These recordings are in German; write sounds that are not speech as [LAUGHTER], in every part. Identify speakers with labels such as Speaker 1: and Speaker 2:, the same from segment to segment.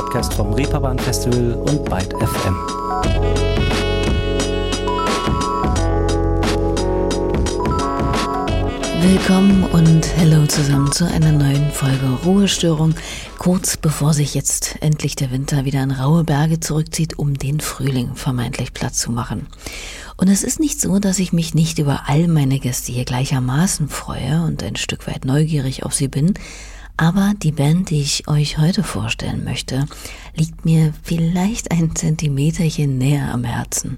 Speaker 1: Podcast vom Reeperbahn Festival und Byte FM.
Speaker 2: Willkommen und hello zusammen zu einer neuen Folge Ruhestörung, kurz bevor sich jetzt endlich der Winter wieder in raue Berge zurückzieht, um den Frühling vermeintlich Platz zu machen. Und es ist nicht so, dass ich mich nicht über all meine Gäste hier gleichermaßen freue und ein Stück weit neugierig auf sie bin, aber die Band, die ich euch heute vorstellen möchte, liegt mir vielleicht ein Zentimeterchen näher am Herzen.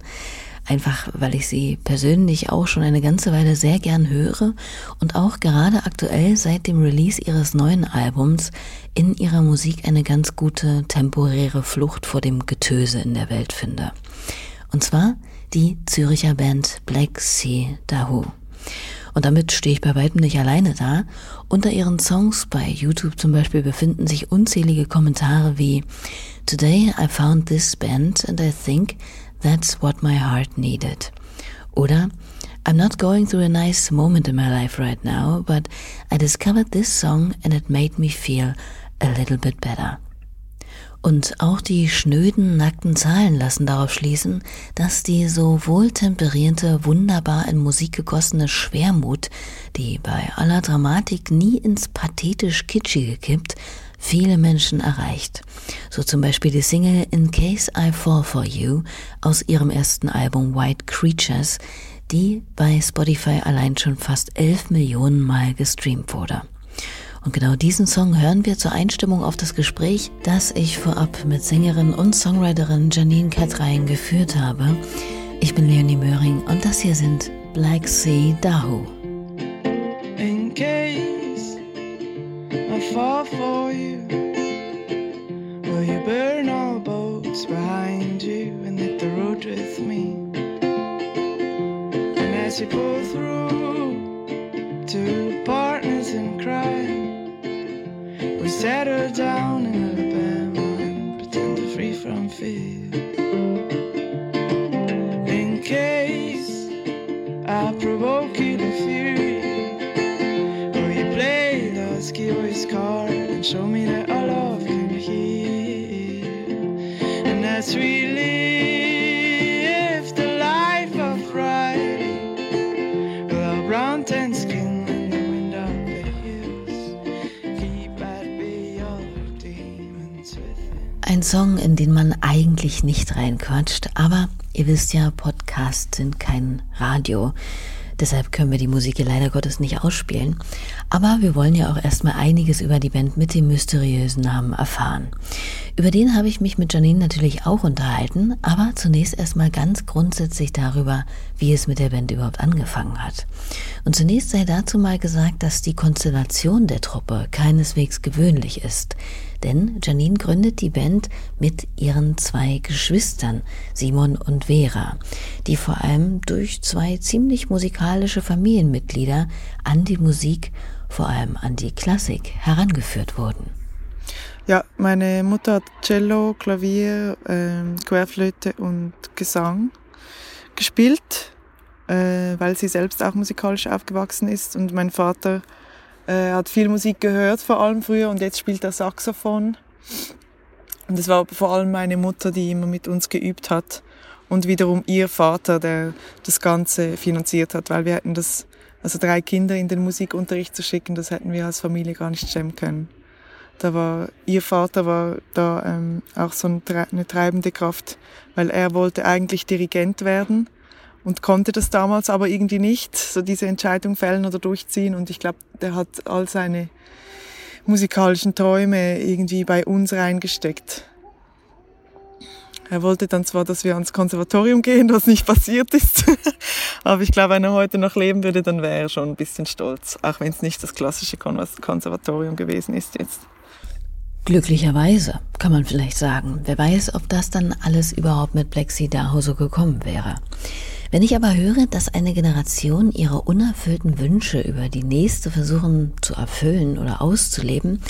Speaker 2: Einfach weil ich sie persönlich auch schon eine ganze Weile sehr gern höre und auch gerade aktuell seit dem Release ihres neuen Albums in ihrer Musik eine ganz gute temporäre Flucht vor dem Getöse in der Welt finde. Und zwar die Züricher Band Black Sea Dahoo. Und damit stehe ich bei weitem nicht alleine da. Unter ihren Songs bei YouTube zum Beispiel befinden sich unzählige Kommentare wie Today I found this band and I think that's what my heart needed. Oder I'm not going through a nice moment in my life right now, but I discovered this song and it made me feel a little bit better. Und auch die schnöden, nackten Zahlen lassen darauf schließen, dass die so wohltemperierte, wunderbar in Musik gegossene Schwermut, die bei aller Dramatik nie ins pathetisch Kitschige kippt, viele Menschen erreicht. So zum Beispiel die Single In Case I Fall For You aus ihrem ersten Album White Creatures, die bei Spotify allein schon fast elf Millionen Mal gestreamt wurde. Und genau diesen Song hören wir zur Einstimmung auf das Gespräch, das ich vorab mit Sängerin und Songwriterin Janine Katrein geführt habe. Ich bin Leonie Möhring und das hier sind Black Sea Dahoo.
Speaker 3: In case I fall for you, will you burn all boats behind you and hit the road with me? And as you pull through,
Speaker 2: Song, in den man eigentlich nicht reinquatscht, aber ihr wisst ja, Podcasts sind kein Radio. Deshalb können wir die Musik hier leider Gottes nicht ausspielen. Aber wir wollen ja auch erstmal einiges über die Band mit dem mysteriösen Namen erfahren. Über den habe ich mich mit Janine natürlich auch unterhalten, aber zunächst erstmal ganz grundsätzlich darüber, wie es mit der Band überhaupt angefangen hat. Und zunächst sei dazu mal gesagt, dass die Konstellation der Truppe keineswegs gewöhnlich ist. Denn Janine gründet die Band mit ihren zwei Geschwistern, Simon und Vera, die vor allem durch zwei ziemlich musikalische Familienmitglieder an die Musik, vor allem an die Klassik, herangeführt wurden.
Speaker 3: Ja, meine Mutter hat Cello, Klavier, ähm, Querflöte und Gesang gespielt, äh, weil sie selbst auch musikalisch aufgewachsen ist. Und mein Vater äh, hat viel Musik gehört, vor allem früher, und jetzt spielt er Saxophon. Und es war vor allem meine Mutter, die immer mit uns geübt hat. Und wiederum ihr Vater, der das Ganze finanziert hat, weil wir hätten das, also drei Kinder in den Musikunterricht zu schicken, das hätten wir als Familie gar nicht stemmen können. Da war, ihr Vater war da ähm, auch so ein, eine treibende Kraft, weil er wollte eigentlich Dirigent werden und konnte das damals aber irgendwie nicht, so diese Entscheidung fällen oder durchziehen. Und ich glaube, der hat all seine musikalischen Träume irgendwie bei uns reingesteckt. Er wollte dann zwar, dass wir ans Konservatorium gehen, was nicht passiert ist, [LAUGHS] aber ich glaube, wenn er heute noch leben würde, dann wäre er schon ein bisschen stolz, auch wenn es nicht das klassische Konservatorium gewesen ist jetzt.
Speaker 2: Glücklicherweise, kann man vielleicht sagen. Wer weiß, ob das dann alles überhaupt mit Sea Daho so gekommen wäre. Wenn ich aber höre, dass eine Generation ihre unerfüllten Wünsche über die nächste versuchen zu erfüllen oder auszuleben,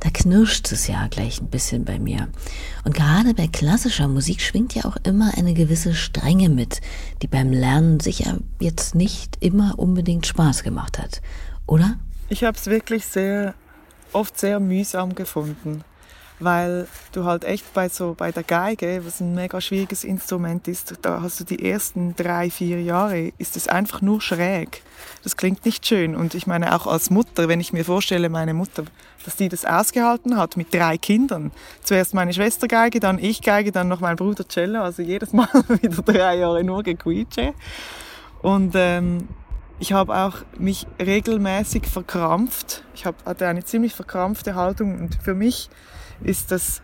Speaker 2: da knirscht es ja gleich ein bisschen bei mir. Und gerade bei klassischer Musik schwingt ja auch immer eine gewisse Strenge mit, die beim Lernen sicher jetzt nicht immer unbedingt Spaß gemacht hat. Oder?
Speaker 3: Ich habe es wirklich sehr, oft sehr mühsam gefunden. weil du halt echt bei so bei der Geige, was ein mega schwieriges Instrument ist, da hast du die ersten drei, vier Jahre, ist es einfach nur schräg. Das klingt nicht schön. Und ich meine auch als Mutter, wenn ich mir vorstelle, meine Mutter, dass die das ausgehalten hat mit drei Kindern. Zuerst meine Schwester Geige, dann ich Geige, dann noch mein Bruder Cello. Also jedes Mal [LAUGHS] wieder drei Jahre nur gequietsche. Und ähm, ich habe auch mich regelmäßig verkrampft. Ich hab, hatte eine ziemlich verkrampfte Haltung und für mich ist das,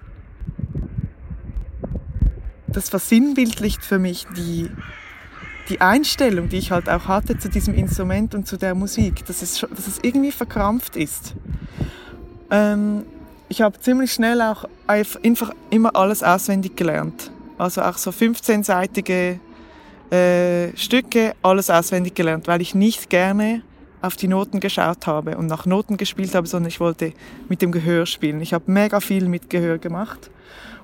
Speaker 3: das versinnbildlicht für mich die, die Einstellung, die ich halt auch hatte zu diesem Instrument und zu der Musik, dass es, dass es irgendwie verkrampft ist. Ähm, ich habe ziemlich schnell auch einfach immer alles auswendig gelernt. Also auch so 15-seitige äh, Stücke, alles auswendig gelernt, weil ich nicht gerne auf die Noten geschaut habe und nach Noten gespielt habe, sondern ich wollte mit dem Gehör spielen. Ich habe mega viel mit Gehör gemacht.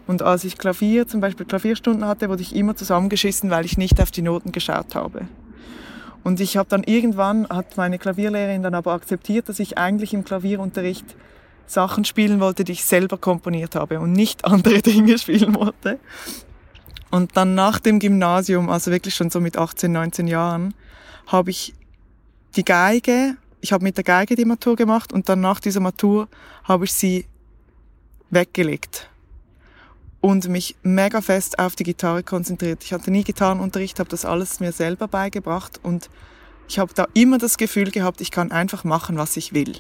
Speaker 3: Und als ich Klavier, zum Beispiel Klavierstunden hatte, wurde ich immer zusammengeschissen, weil ich nicht auf die Noten geschaut habe. Und ich habe dann irgendwann, hat meine Klavierlehrerin dann aber akzeptiert, dass ich eigentlich im Klavierunterricht Sachen spielen wollte, die ich selber komponiert habe und nicht [LAUGHS] andere Dinge spielen wollte. Und dann nach dem Gymnasium, also wirklich schon so mit 18, 19 Jahren, habe ich die Geige, ich habe mit der Geige die Matur gemacht und dann nach dieser Matur habe ich sie weggelegt und mich mega fest auf die Gitarre konzentriert. Ich hatte nie Gitarrenunterricht, habe das alles mir selber beigebracht und ich habe da immer das Gefühl gehabt, ich kann einfach machen, was ich will.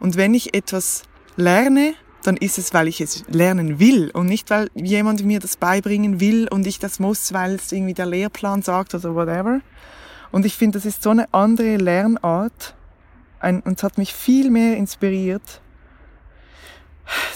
Speaker 3: Und wenn ich etwas lerne, dann ist es, weil ich es lernen will und nicht, weil jemand mir das beibringen will und ich das muss, weil es irgendwie der Lehrplan sagt oder whatever. Und ich finde, das ist so eine andere Lernart ein, und es hat mich viel mehr inspiriert.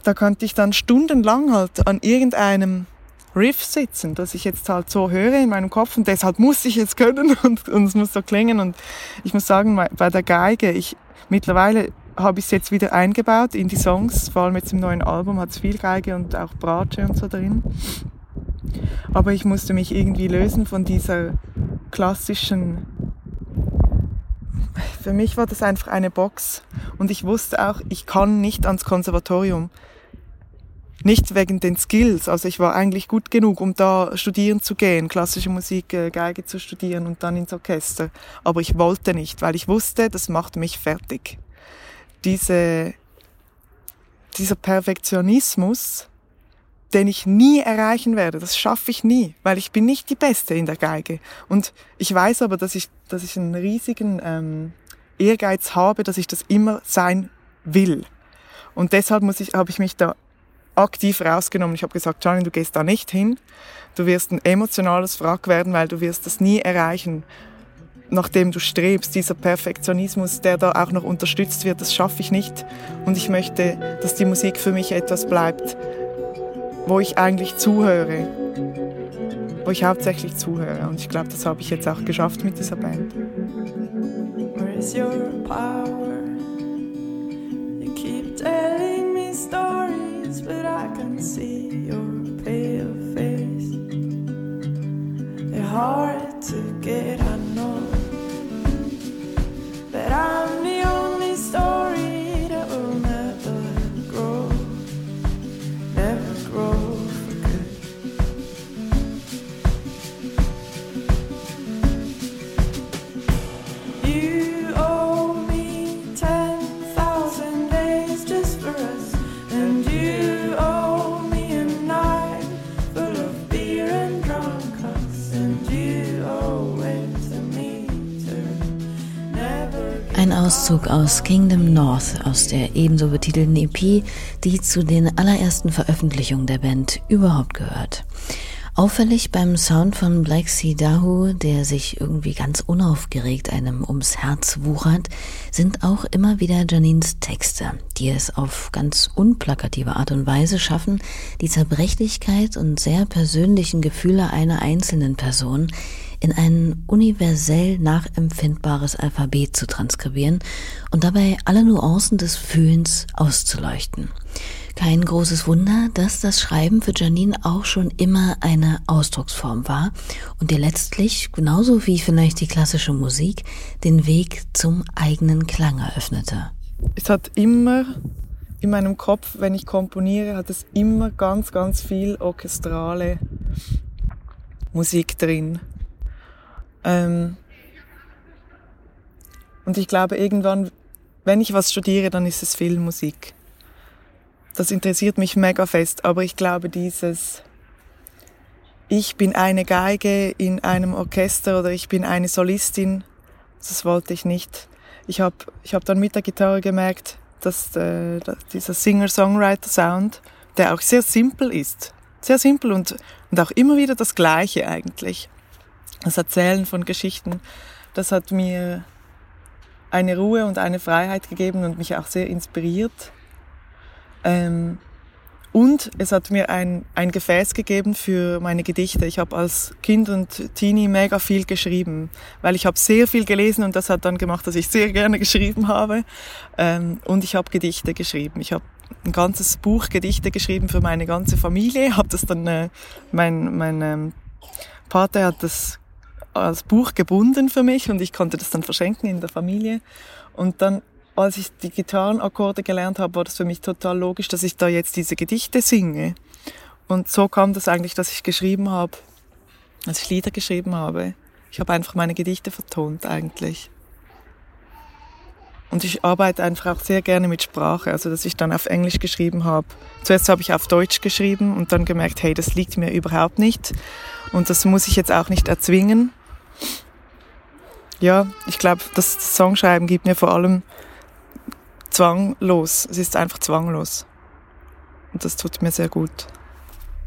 Speaker 3: Da konnte ich dann stundenlang halt an irgendeinem Riff sitzen, das ich jetzt halt so höre in meinem Kopf und deshalb muss ich es können [LAUGHS] und, und es muss so klingen. Und ich muss sagen, bei der Geige, ich mittlerweile habe ich es jetzt wieder eingebaut in die Songs, vor allem jetzt im neuen Album hat es viel Geige und auch Bratsche und so drin. Aber ich musste mich irgendwie lösen von dieser klassischen. Für mich war das einfach eine Box. Und ich wusste auch, ich kann nicht ans Konservatorium. Nicht wegen den Skills. Also ich war eigentlich gut genug, um da studieren zu gehen, klassische Musik, äh, Geige zu studieren und dann ins Orchester. Aber ich wollte nicht, weil ich wusste, das macht mich fertig. Diese, dieser Perfektionismus, den ich nie erreichen werde. Das schaffe ich nie, weil ich bin nicht die Beste in der Geige. Und ich weiß aber, dass ich, dass ich einen riesigen ähm, Ehrgeiz habe, dass ich das immer sein will. Und deshalb muss ich, habe ich mich da aktiv rausgenommen. Ich habe gesagt, Janine, du gehst da nicht hin. Du wirst ein emotionales Wrack werden, weil du wirst das nie erreichen, nachdem du strebst. Dieser Perfektionismus, der da auch noch unterstützt wird, das schaffe ich nicht. Und ich möchte, dass die Musik für mich etwas bleibt, wo ich eigentlich zuhöre, wo ich hauptsächlich zuhöre. Und ich glaube, das habe ich jetzt auch geschafft mit dieser Band. Where is your power? You keep telling me stories, but I can see your pale face. They're hard to get, I know. But I'm the
Speaker 2: Auszug aus Kingdom North aus der ebenso betitelten EP, die zu den allerersten Veröffentlichungen der Band überhaupt gehört. Auffällig beim Sound von Black Sea Dahu, der sich irgendwie ganz unaufgeregt einem ums Herz wuchert, sind auch immer wieder Janines Texte, die es auf ganz unplakative Art und Weise schaffen, die Zerbrechlichkeit und sehr persönlichen Gefühle einer einzelnen Person in ein universell nachempfindbares Alphabet zu transkribieren und dabei alle Nuancen des Fühlens auszuleuchten. Kein großes Wunder, dass das Schreiben für Janine auch schon immer eine Ausdrucksform war und ihr letztlich, genauso wie vielleicht die klassische Musik, den Weg zum eigenen Klang eröffnete.
Speaker 3: Es hat immer in meinem Kopf, wenn ich komponiere, hat es immer ganz, ganz viel orchestrale Musik drin. Ähm und ich glaube, irgendwann, wenn ich was studiere, dann ist es Filmmusik. Das interessiert mich mega fest, aber ich glaube, dieses ich bin eine Geige in einem Orchester oder ich bin eine Solistin, das wollte ich nicht. Ich habe ich hab dann mit der Gitarre gemerkt, dass äh, dieser Singer-Songwriter-Sound, der auch sehr simpel ist, sehr simpel und, und auch immer wieder das Gleiche eigentlich. Das Erzählen von Geschichten, das hat mir eine Ruhe und eine Freiheit gegeben und mich auch sehr inspiriert. Ähm, und es hat mir ein, ein Gefäß gegeben für meine Gedichte. Ich habe als Kind und Teenie mega viel geschrieben, weil ich habe sehr viel gelesen und das hat dann gemacht, dass ich sehr gerne [LAUGHS] geschrieben habe. Ähm, und ich habe Gedichte geschrieben. Ich habe ein ganzes Buch Gedichte geschrieben für meine ganze Familie. [LAUGHS] Habe das dann, äh, mein, mein ähm, Vater hat das als Buch gebunden für mich und ich konnte das dann verschenken in der Familie. Und dann als ich die Gitarrenakkorde gelernt habe, war das für mich total logisch, dass ich da jetzt diese Gedichte singe. Und so kam das eigentlich, dass ich geschrieben habe, dass ich Lieder geschrieben habe. Ich habe einfach meine Gedichte vertont eigentlich. Und ich arbeite einfach auch sehr gerne mit Sprache, also dass ich dann auf Englisch geschrieben habe. Zuerst habe ich auf Deutsch geschrieben und dann gemerkt, hey, das liegt mir überhaupt nicht und das muss ich jetzt auch nicht erzwingen. Ja, ich glaube, das Songschreiben gibt mir vor allem zwanglos. Es ist einfach zwanglos. Und das tut mir sehr gut.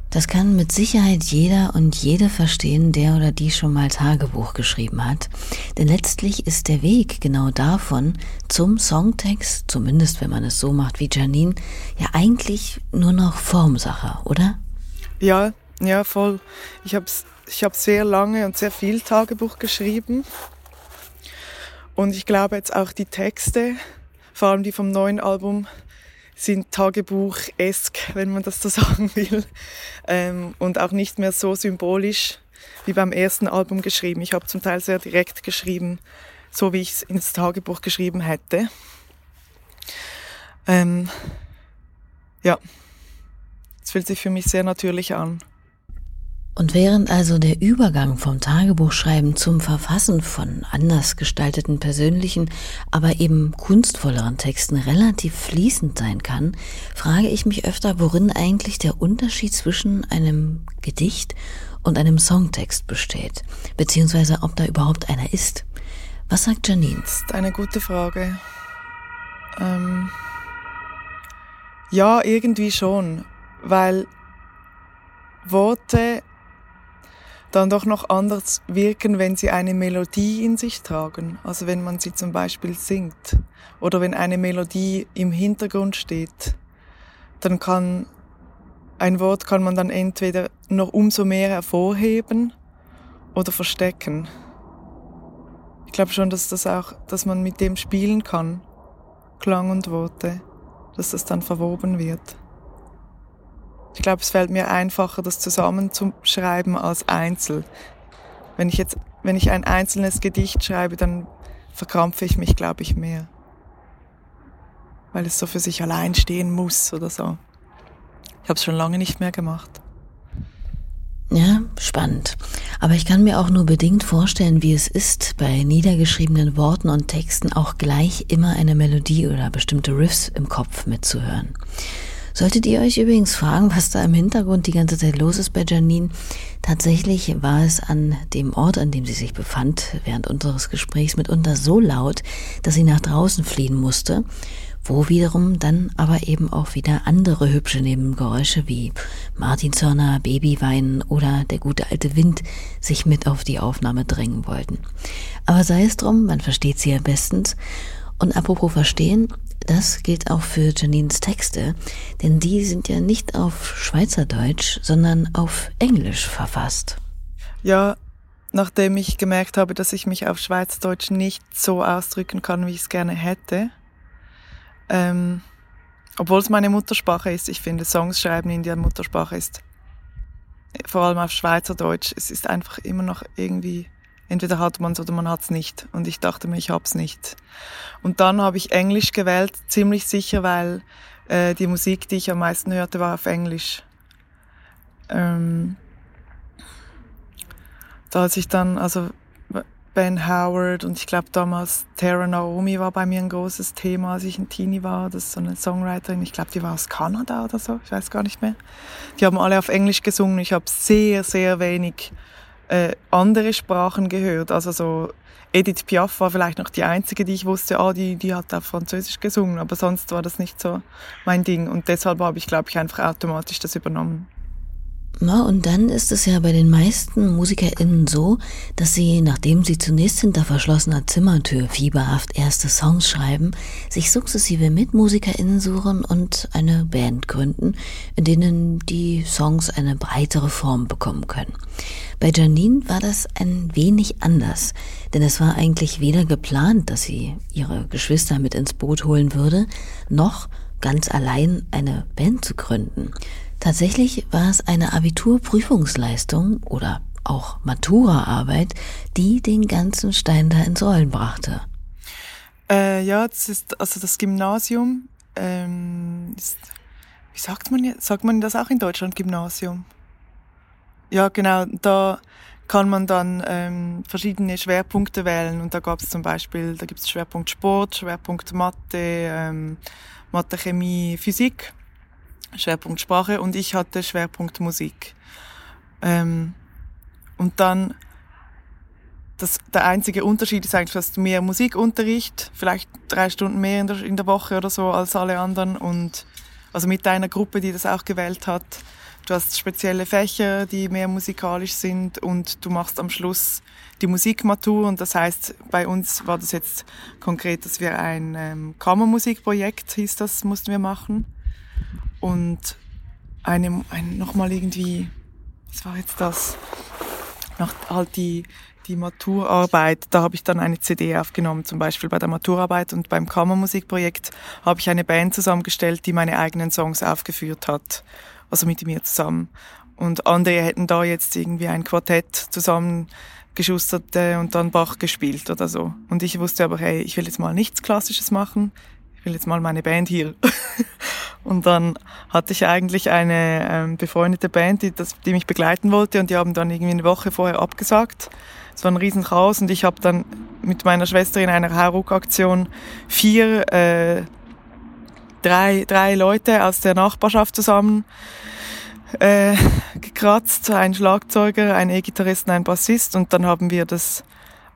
Speaker 2: Das kann mit Sicherheit jeder und jede verstehen, der oder die schon mal Tagebuch geschrieben hat. Denn letztlich ist der Weg genau davon zum Songtext, zumindest wenn man es so macht wie Janine, ja eigentlich nur noch Formsache, oder?
Speaker 3: Ja, ja, voll. Ich habe ich hab sehr lange und sehr viel Tagebuch geschrieben. Und ich glaube jetzt auch die Texte, vor allem die vom neuen Album sind Tagebuch-esk, wenn man das so [LAUGHS] sagen will. Ähm, und auch nicht mehr so symbolisch wie beim ersten Album geschrieben. Ich habe zum Teil sehr direkt geschrieben, so wie ich es ins Tagebuch geschrieben hätte. Ähm, ja, es fühlt sich für mich sehr natürlich an.
Speaker 2: Und während also der Übergang vom Tagebuchschreiben zum Verfassen von anders gestalteten persönlichen, aber eben kunstvolleren Texten relativ fließend sein kann, frage ich mich öfter, worin eigentlich der Unterschied zwischen einem Gedicht und einem Songtext besteht, beziehungsweise ob da überhaupt einer ist. Was sagt Janine?
Speaker 3: Das ist eine gute Frage. Ähm ja, irgendwie schon, weil Worte dann doch noch anders wirken, wenn sie eine Melodie in sich tragen. Also wenn man sie zum Beispiel singt oder wenn eine Melodie im Hintergrund steht, dann kann ein Wort kann man dann entweder noch umso mehr hervorheben oder verstecken. Ich glaube schon, dass das auch, dass man mit dem spielen kann, Klang und Worte, dass das dann verwoben wird. Ich glaube, es fällt mir einfacher, das zusammenzuschreiben als einzeln. Wenn ich jetzt, wenn ich ein einzelnes Gedicht schreibe, dann verkrampfe ich mich, glaube ich, mehr. Weil es so für sich allein stehen muss oder so. Ich habe es schon lange nicht mehr gemacht.
Speaker 2: Ja, spannend. Aber ich kann mir auch nur bedingt vorstellen, wie es ist, bei niedergeschriebenen Worten und Texten auch gleich immer eine Melodie oder bestimmte Riffs im Kopf mitzuhören. Solltet ihr euch übrigens fragen, was da im Hintergrund die ganze Zeit los ist bei Janine, tatsächlich war es an dem Ort, an dem sie sich befand, während unseres Gesprächs mitunter so laut, dass sie nach draußen fliehen musste, wo wiederum dann aber eben auch wieder andere hübsche Nebengeräusche wie Martinshörner, Babyweinen oder der gute alte Wind sich mit auf die Aufnahme drängen wollten. Aber sei es drum, man versteht sie ja bestens. Und apropos verstehen, das gilt auch für Janines Texte, denn die sind ja nicht auf Schweizerdeutsch, sondern auf Englisch verfasst.
Speaker 3: Ja, nachdem ich gemerkt habe, dass ich mich auf Schweizerdeutsch nicht so ausdrücken kann, wie ich es gerne hätte, ähm, obwohl es meine Muttersprache ist, ich finde, Songs schreiben in der Muttersprache ist vor allem auf Schweizerdeutsch, es ist einfach immer noch irgendwie entweder hat man es oder man hat es nicht. Und ich dachte mir, ich hab's nicht. Und dann habe ich Englisch gewählt, ziemlich sicher, weil äh, die Musik, die ich am meisten hörte, war auf Englisch. Ähm, da als ich dann, also Ben Howard und ich glaube damals Tara Naomi war bei mir ein großes Thema, als ich ein Teenie war. Das ist so eine Songwriterin, ich glaube, die war aus Kanada oder so, ich weiß gar nicht mehr. Die haben alle auf Englisch gesungen. Ich habe sehr, sehr wenig äh, andere Sprachen gehört. Also so Edith Piaf war vielleicht noch die einzige, die ich wusste, ah, die, die hat auf Französisch gesungen, aber sonst war das nicht so mein Ding. Und deshalb habe ich, glaube ich, einfach automatisch das übernommen.
Speaker 2: Na, und dann ist es ja bei den meisten MusikerInnen so, dass sie, nachdem sie zunächst hinter verschlossener Zimmertür fieberhaft erste Songs schreiben, sich sukzessive mit MusikerInnen suchen und eine Band gründen, in denen die Songs eine breitere Form bekommen können. Bei Janine war das ein wenig anders, denn es war eigentlich weder geplant, dass sie ihre Geschwister mit ins Boot holen würde, noch ganz allein eine Band zu gründen. Tatsächlich war es eine Abiturprüfungsleistung oder auch Maturaarbeit, die den ganzen Stein da ins Rollen brachte.
Speaker 3: Äh, ja, das ist also das Gymnasium. Ähm, ist, wie sagt man sagt man das auch in Deutschland Gymnasium? Ja, genau. Da kann man dann ähm, verschiedene Schwerpunkte wählen und da gab es zum Beispiel, da gibt es Schwerpunkt Sport, Schwerpunkt Mathe, ähm, Mathe, Chemie, Physik. Schwerpunkt Sprache und ich hatte Schwerpunkt Musik. Ähm, und dann, das, der einzige Unterschied ist eigentlich, dass mehr Musikunterricht, vielleicht drei Stunden mehr in der, in der Woche oder so als alle anderen und also mit deiner Gruppe, die das auch gewählt hat. Du hast spezielle Fächer, die mehr musikalisch sind und du machst am Schluss die Musikmatur und das heißt, bei uns war das jetzt konkret, dass wir ein ähm, Kammermusikprojekt, hieß das, mussten wir machen und eine, ein, nochmal irgendwie, was war jetzt das? Noch halt die, die Maturarbeit, da habe ich dann eine CD aufgenommen, zum Beispiel bei der Maturarbeit und beim Kammermusikprojekt habe ich eine Band zusammengestellt, die meine eigenen Songs aufgeführt hat, also mit mir zusammen. Und andere hätten da jetzt irgendwie ein Quartett zusammengeschustert und dann Bach gespielt oder so. Und ich wusste aber, hey, ich will jetzt mal nichts Klassisches machen, ich will jetzt mal meine Band hier. [LAUGHS] und dann hatte ich eigentlich eine ähm, befreundete Band, die, das, die mich begleiten wollte und die haben dann irgendwie eine Woche vorher abgesagt. Es war ein riesen Chaos und ich habe dann mit meiner Schwester in einer Hauruck-Aktion vier, äh, drei, drei Leute aus der Nachbarschaft zusammen äh, [LAUGHS] gekratzt, ein Schlagzeuger, ein E-Gitarrist und ein Bassist und dann haben wir das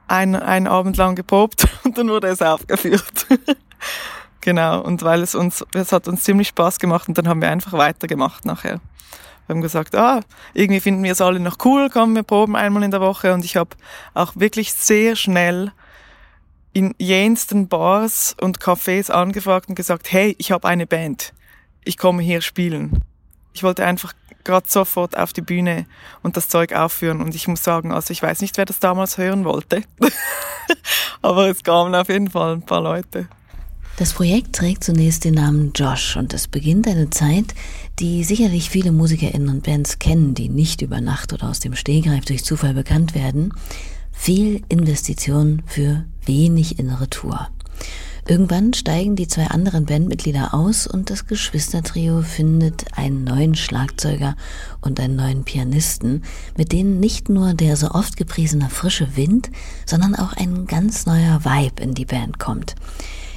Speaker 3: ein, einen Abend lang geprobt [LAUGHS] und dann wurde es aufgeführt. Genau, und weil es uns, es hat uns ziemlich Spaß gemacht und dann haben wir einfach weitergemacht nachher. Wir haben gesagt, ah, irgendwie finden wir es alle noch cool, kommen wir proben einmal in der Woche und ich habe auch wirklich sehr schnell in jensten Bars und Cafés angefragt und gesagt, hey, ich habe eine Band, ich komme hier spielen. Ich wollte einfach gerade sofort auf die Bühne und das Zeug aufführen und ich muss sagen, also ich weiß nicht, wer das damals hören wollte, [LAUGHS] aber es kamen auf jeden Fall ein paar Leute.
Speaker 2: Das Projekt trägt zunächst den Namen Josh und es beginnt eine Zeit, die sicherlich viele MusikerInnen und Bands kennen, die nicht über Nacht oder aus dem Stehgreif durch Zufall bekannt werden. Viel Investition für wenig innere Tour. Irgendwann steigen die zwei anderen Bandmitglieder aus und das Geschwistertrio findet einen neuen Schlagzeuger und einen neuen Pianisten, mit denen nicht nur der so oft gepriesene frische Wind, sondern auch ein ganz neuer Vibe in die Band kommt.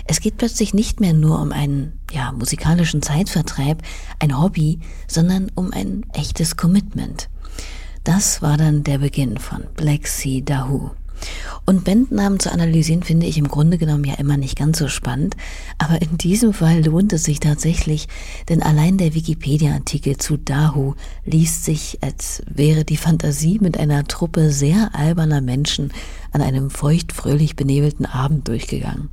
Speaker 2: Es geht plötzlich nicht mehr nur um einen ja, musikalischen Zeitvertreib, ein Hobby, sondern um ein echtes Commitment. Das war dann der Beginn von Black Sea Dahoo. Und Bandnamen zu analysieren finde ich im Grunde genommen ja immer nicht ganz so spannend, aber in diesem Fall lohnt es sich tatsächlich, denn allein der Wikipedia-Artikel zu Dahu liest sich, als wäre die Fantasie mit einer Truppe sehr alberner Menschen an einem feucht-fröhlich benebelten Abend durchgegangen.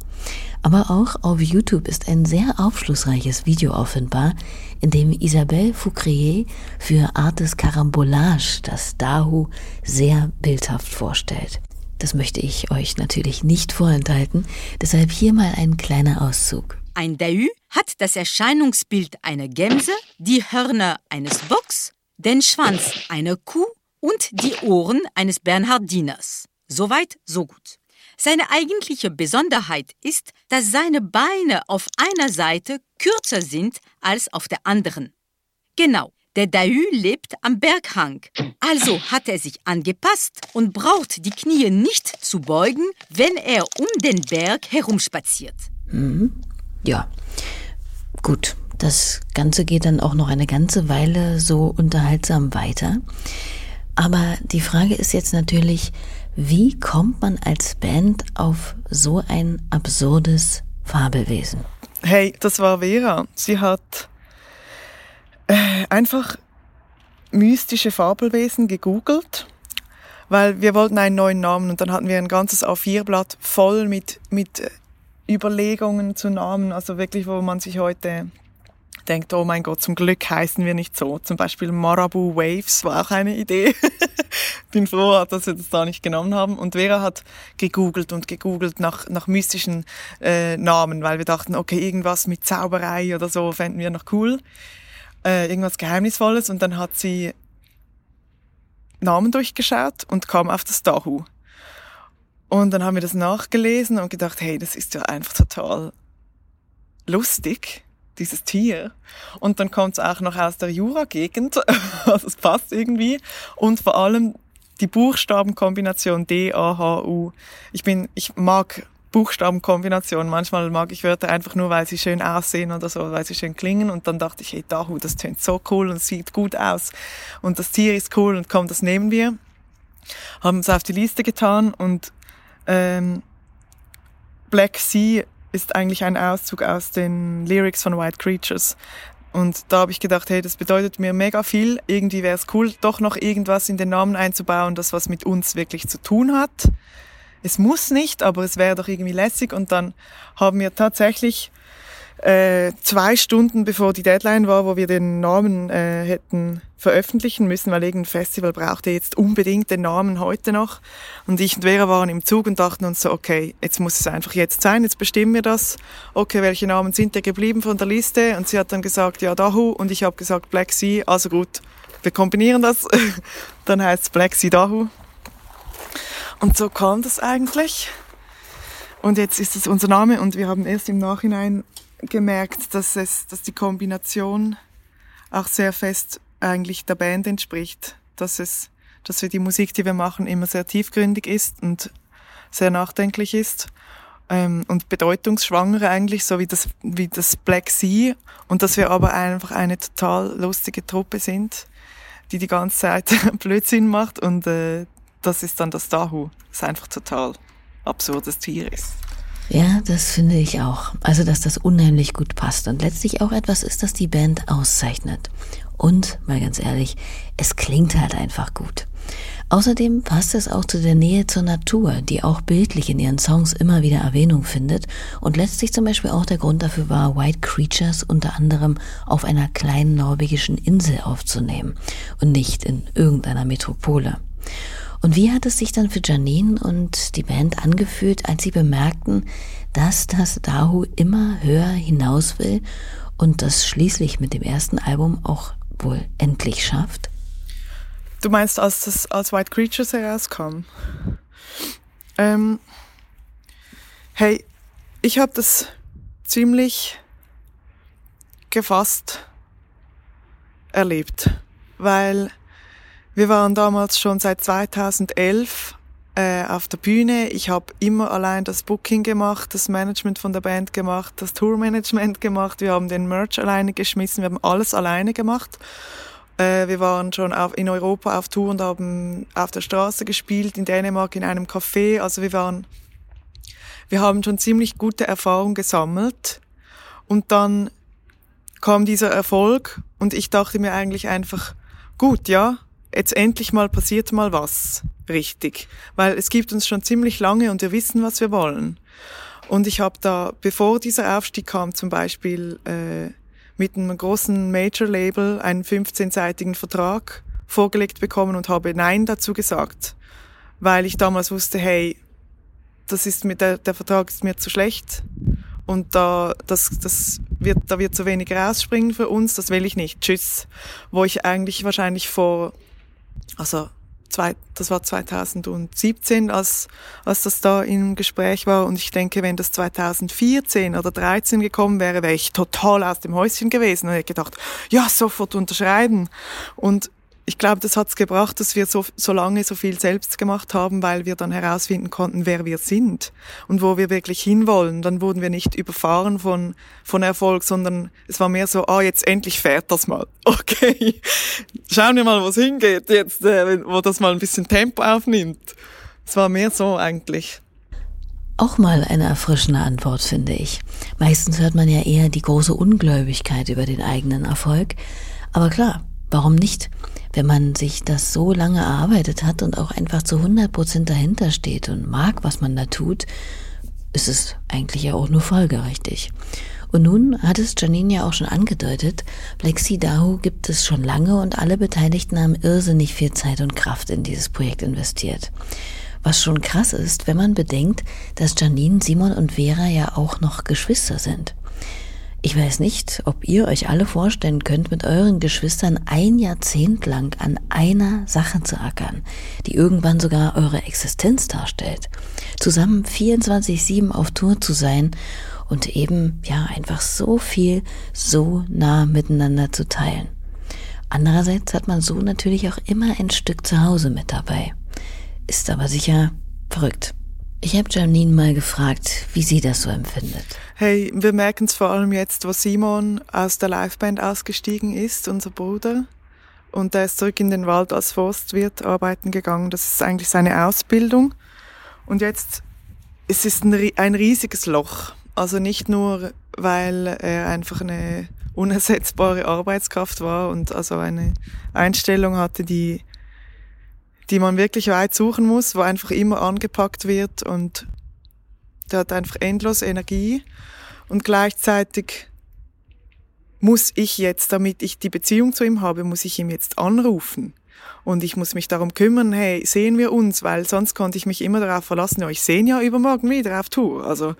Speaker 2: Aber auch auf YouTube ist ein sehr aufschlussreiches Video auffindbar, in dem Isabelle Foucrier für Artes Carambolage das Dahu sehr bildhaft vorstellt. Das möchte ich euch natürlich nicht vorenthalten, deshalb hier mal ein kleiner Auszug.
Speaker 4: Ein Dahu hat das Erscheinungsbild einer Gemse, die Hörner eines Bocks, den Schwanz einer Kuh und die Ohren eines Bernhardiners. Soweit, so gut. Seine eigentliche Besonderheit ist, dass seine Beine auf einer Seite kürzer sind als auf der anderen. Genau, der Dahü lebt am Berghang. Also hat er sich angepasst und braucht die Knie nicht zu beugen, wenn er um den Berg herumspaziert.
Speaker 2: Mhm. Ja, gut. Das Ganze geht dann auch noch eine ganze Weile so unterhaltsam weiter. Aber die Frage ist jetzt natürlich, wie kommt man als Band auf so ein absurdes Fabelwesen?
Speaker 3: Hey, das war Vera. Sie hat äh, einfach mystische Fabelwesen gegoogelt, weil wir wollten einen neuen Namen und dann hatten wir ein ganzes A4-Blatt voll mit, mit äh, Überlegungen zu Namen, also wirklich, wo man sich heute denkt, oh mein Gott, zum Glück heißen wir nicht so. Zum Beispiel Marabu Waves war auch eine Idee. [LAUGHS] Bin froh, dass wir das da nicht genommen haben. Und Vera hat gegoogelt und gegoogelt nach, nach mystischen äh, Namen, weil wir dachten, okay, irgendwas mit Zauberei oder so fänden wir noch cool. Äh, irgendwas Geheimnisvolles. Und dann hat sie Namen durchgeschaut und kam auf das Dahu. Und dann haben wir das nachgelesen und gedacht, hey, das ist ja einfach total lustig dieses Tier. Und dann kommt es auch noch aus der Jura-Gegend, [LAUGHS] also es passt irgendwie. Und vor allem die Buchstabenkombination D, A, H, U. Ich bin, ich mag Buchstabenkombinationen. Manchmal mag ich Wörter einfach nur, weil sie schön aussehen oder so, weil sie schön klingen. Und dann dachte ich, hey, Dahu, das tönt so cool und sieht gut aus. Und das Tier ist cool und komm, das nehmen wir. Haben es auf die Liste getan und ähm, Black Sea ist eigentlich ein Auszug aus den Lyrics von White Creatures. Und da habe ich gedacht, hey, das bedeutet mir mega viel. Irgendwie wäre es cool, doch noch irgendwas in den Namen einzubauen, das was mit uns wirklich zu tun hat. Es muss nicht, aber es wäre doch irgendwie lässig. Und dann haben wir tatsächlich äh, zwei Stunden bevor die Deadline war, wo wir den Namen äh, hätten veröffentlichen müssen, weil irgendein Festival brauchte jetzt unbedingt den Namen heute noch. Und ich und Vera waren im Zug und dachten uns so, okay, jetzt muss es einfach jetzt sein, jetzt bestimmen wir das. Okay, welche Namen sind da geblieben von der Liste? Und sie hat dann gesagt, ja, Dahu. Und ich habe gesagt, Black Sea. Also gut, wir kombinieren das. [LAUGHS] dann heißt es Black Sea Dahu. Und so kam das eigentlich. Und jetzt ist es unser Name und wir haben erst im Nachhinein gemerkt, dass es, dass die Kombination auch sehr fest eigentlich der Band entspricht, dass es, dass wir die Musik, die wir machen, immer sehr tiefgründig ist und sehr nachdenklich ist ähm, und bedeutungsschwanger eigentlich, so wie das, wie das Black Sea und dass wir aber einfach eine total lustige Truppe sind, die die ganze Zeit [LAUGHS] Blödsinn macht und äh, das ist dann das Dahu, das einfach total absurdes Tier ist.
Speaker 2: Ja, das finde ich auch. Also, dass das unheimlich gut passt und letztlich auch etwas ist, das die Band auszeichnet. Und, mal ganz ehrlich, es klingt halt einfach gut. Außerdem passt es auch zu der Nähe zur Natur, die auch bildlich in ihren Songs immer wieder Erwähnung findet und letztlich zum Beispiel auch der Grund dafür war, White Creatures unter anderem auf einer kleinen norwegischen Insel aufzunehmen und nicht in irgendeiner Metropole. Und wie hat es sich dann für Janine und die Band angefühlt, als sie bemerkten, dass das Dahu immer höher hinaus will und das schließlich mit dem ersten Album auch wohl endlich schafft?
Speaker 3: Du meinst, als das als White Creatures herauskam? Ähm, hey, ich habe das ziemlich gefasst erlebt, weil wir waren damals schon seit 2011 äh, auf der Bühne. Ich habe immer allein das Booking gemacht, das Management von der Band gemacht, das Tourmanagement gemacht. Wir haben den Merch alleine geschmissen, wir haben alles alleine gemacht. Äh, wir waren schon auf, in Europa auf Tour und haben auf der Straße gespielt, in Dänemark in einem Café. Also wir waren, wir haben schon ziemlich gute Erfahrungen gesammelt. Und dann kam dieser Erfolg und ich dachte mir eigentlich einfach, gut, ja, jetzt endlich mal passiert mal was richtig, weil es gibt uns schon ziemlich lange und wir wissen, was wir wollen. Und ich habe da, bevor dieser Aufstieg kam, zum Beispiel äh, mit einem großen Major-Label einen 15-seitigen Vertrag vorgelegt bekommen und habe Nein dazu gesagt, weil ich damals wusste, hey, das ist mir, der, der Vertrag ist mir zu schlecht und da, das, das wird, da wird zu wenig rausspringen für uns, das will ich nicht. Tschüss. Wo ich eigentlich wahrscheinlich vor also zwei, das war 2017, als, als das da im Gespräch war. Und ich denke, wenn das 2014 oder 2013 gekommen wäre, wäre ich total aus dem Häuschen gewesen und hätte gedacht, ja, sofort unterschreiben. Und ich glaube, das hat es gebracht, dass wir so, so lange so viel selbst gemacht haben, weil wir dann herausfinden konnten, wer wir sind und wo wir wirklich hinwollen. Dann wurden wir nicht überfahren von, von Erfolg, sondern es war mehr so, ah, jetzt endlich fährt das mal. [LAUGHS] Okay, schauen wir mal, wo es hingeht jetzt, äh, wo das mal ein bisschen Tempo aufnimmt. Es war mehr so eigentlich.
Speaker 2: Auch mal eine erfrischende Antwort, finde ich. Meistens hört man ja eher die große Ungläubigkeit über den eigenen Erfolg. Aber klar, warum nicht? wenn man sich das so lange erarbeitet hat und auch einfach zu 100 Prozent dahinter steht und mag, was man da tut, ist es eigentlich ja auch nur folgerichtig. Und nun hat es Janine ja auch schon angedeutet, Plexi Dahu gibt es schon lange und alle Beteiligten haben irrsinnig viel Zeit und Kraft in dieses Projekt investiert. Was schon krass ist, wenn man bedenkt, dass Janine, Simon und Vera ja auch noch Geschwister sind. Ich weiß nicht, ob ihr euch alle vorstellen könnt, mit euren Geschwistern ein Jahrzehnt lang an einer Sache zu ackern, die irgendwann sogar eure Existenz darstellt. Zusammen 24-7 auf Tour zu sein und eben, ja, einfach so viel, so nah miteinander zu teilen. Andererseits hat man so natürlich auch immer ein Stück zu Hause mit dabei. Ist aber sicher verrückt. Ich habe Janine mal gefragt, wie sie das so empfindet.
Speaker 3: Hey, wir merken es vor allem jetzt, wo Simon aus der Liveband ausgestiegen ist, unser Bruder. Und er ist zurück in den Wald als Forstwirt arbeiten gegangen. Das ist eigentlich seine Ausbildung. Und jetzt es ist ein, ein riesiges Loch. Also nicht nur, weil er einfach eine unersetzbare Arbeitskraft war und also eine Einstellung hatte, die die man wirklich weit suchen muss, wo einfach immer angepackt wird und der hat einfach endlos Energie und gleichzeitig muss ich jetzt, damit ich die Beziehung zu ihm habe, muss ich ihm jetzt anrufen. Und ich muss mich darum kümmern, hey, sehen wir uns, weil sonst konnte ich mich immer darauf verlassen, ja, ich sehe ja übermorgen wieder auf Tour. Also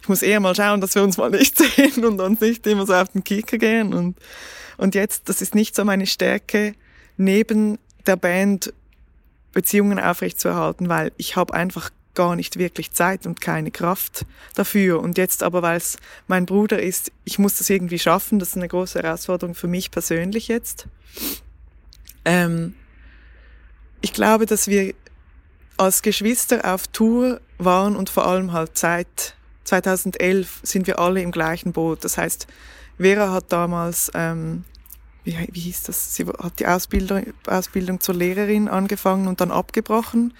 Speaker 3: ich muss eher mal schauen, dass wir uns mal nicht [LAUGHS] sehen und uns nicht immer so auf den Kicker gehen. Und, und jetzt, das ist nicht so meine Stärke, neben der Band Beziehungen aufrechtzuerhalten, weil ich habe einfach gar nicht wirklich Zeit und keine Kraft dafür. Und jetzt aber, weil es mein Bruder ist, ich muss das irgendwie schaffen. Das ist eine große Herausforderung für mich persönlich jetzt. Ähm, ich glaube, dass wir als Geschwister auf Tour waren und vor allem halt seit 2011 sind wir alle im gleichen Boot. Das heißt, Vera hat damals ähm, wie, wie hieß das? Sie hat die Ausbildung, Ausbildung zur Lehrerin angefangen und dann abgebrochen,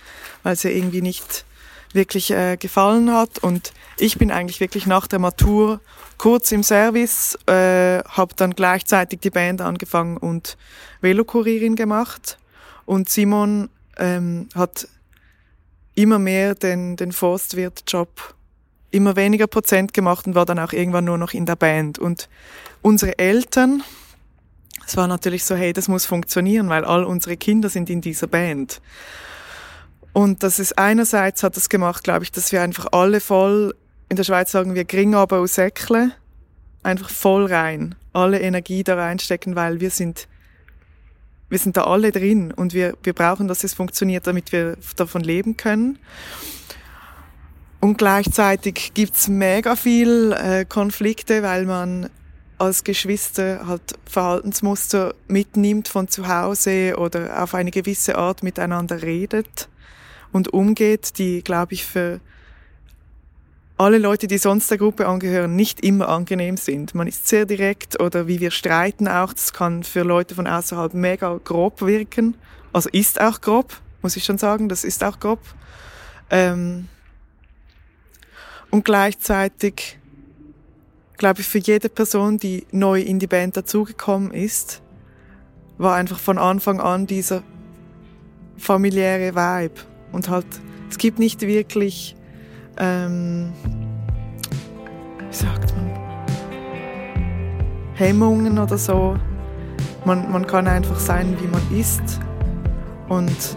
Speaker 3: weil sie irgendwie nicht wirklich äh, gefallen hat. Und ich bin eigentlich wirklich nach der Matur kurz im Service, äh, habe dann gleichzeitig die Band angefangen und Velokurierin gemacht. Und Simon ähm, hat immer mehr den, den Forstwirt-Job immer weniger Prozent gemacht und war dann auch irgendwann nur noch in der Band. Und unsere Eltern, es war natürlich so, hey, das muss funktionieren, weil all unsere Kinder sind in dieser Band. Und das ist einerseits hat das gemacht, glaube ich, dass wir einfach alle voll, in der Schweiz sagen wir gring aber aus Säckle, einfach voll rein, alle Energie da reinstecken, weil wir sind, wir sind da alle drin und wir, wir brauchen, dass es funktioniert, damit wir davon leben können. Und gleichzeitig gibt's mega viel äh, Konflikte, weil man als Geschwister halt Verhaltensmuster mitnimmt von zu Hause oder auf eine gewisse Art miteinander redet und umgeht, die, glaube ich, für alle Leute, die sonst der Gruppe angehören, nicht immer angenehm sind. Man ist sehr direkt oder wie wir streiten auch, das kann für Leute von außerhalb mega grob wirken. Also ist auch grob, muss ich schon sagen, das ist auch grob. Ähm und gleichzeitig glaube ich, für jede Person, die neu in die Band dazugekommen ist, war einfach von Anfang an dieser familiäre Vibe. Und halt, es gibt nicht wirklich, ähm, wie sagt man, Hemmungen oder so. Man, man kann einfach sein, wie man ist. Und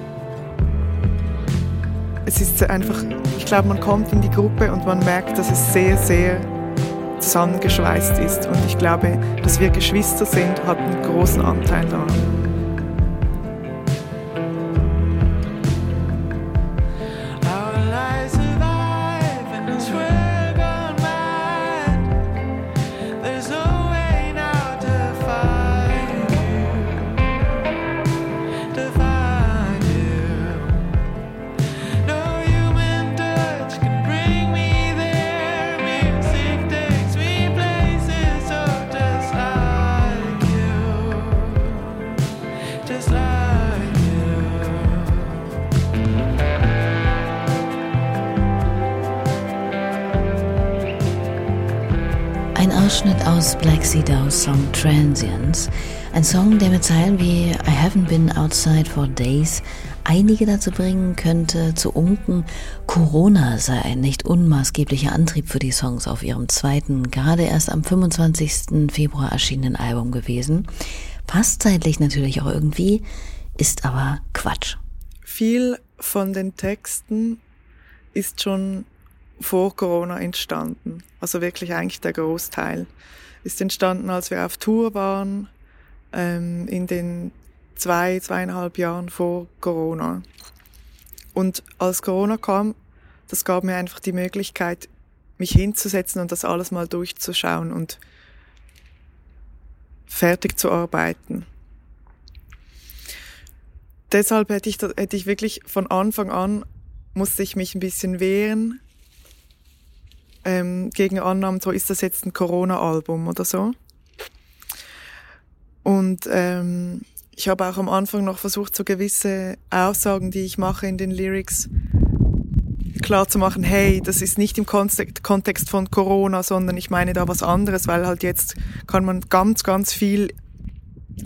Speaker 3: es ist einfach, ich glaube, man kommt in die Gruppe und man merkt, dass es sehr, sehr zusammengeschweißt ist. Und ich glaube, dass wir Geschwister sind, hat einen großen Anteil daran.
Speaker 2: Transients. Ein Song, der mit Zeilen wie I haven't been outside for days einige dazu bringen könnte, zu unken, Corona sei ein nicht unmaßgeblicher Antrieb für die Songs auf ihrem zweiten, gerade erst am 25. Februar erschienenen Album gewesen. Passt zeitlich natürlich auch irgendwie, ist aber Quatsch.
Speaker 3: Viel von den Texten ist schon vor Corona entstanden. Also wirklich eigentlich der Großteil ist entstanden, als wir auf Tour waren, ähm, in den zwei, zweieinhalb Jahren vor Corona. Und als Corona kam, das gab mir einfach die Möglichkeit, mich hinzusetzen und das alles mal durchzuschauen und fertig zu arbeiten. Deshalb hätte ich, hätte ich wirklich von Anfang an, musste ich mich ein bisschen wehren ähm, gegen Annahmen, so ist das jetzt ein Corona-Album oder so. Und ähm, ich habe auch am Anfang noch versucht, so gewisse Aussagen, die ich mache in den Lyrics, klar zu machen, hey, das ist nicht im Kontext von Corona, sondern ich meine da was anderes, weil halt jetzt kann man ganz, ganz viel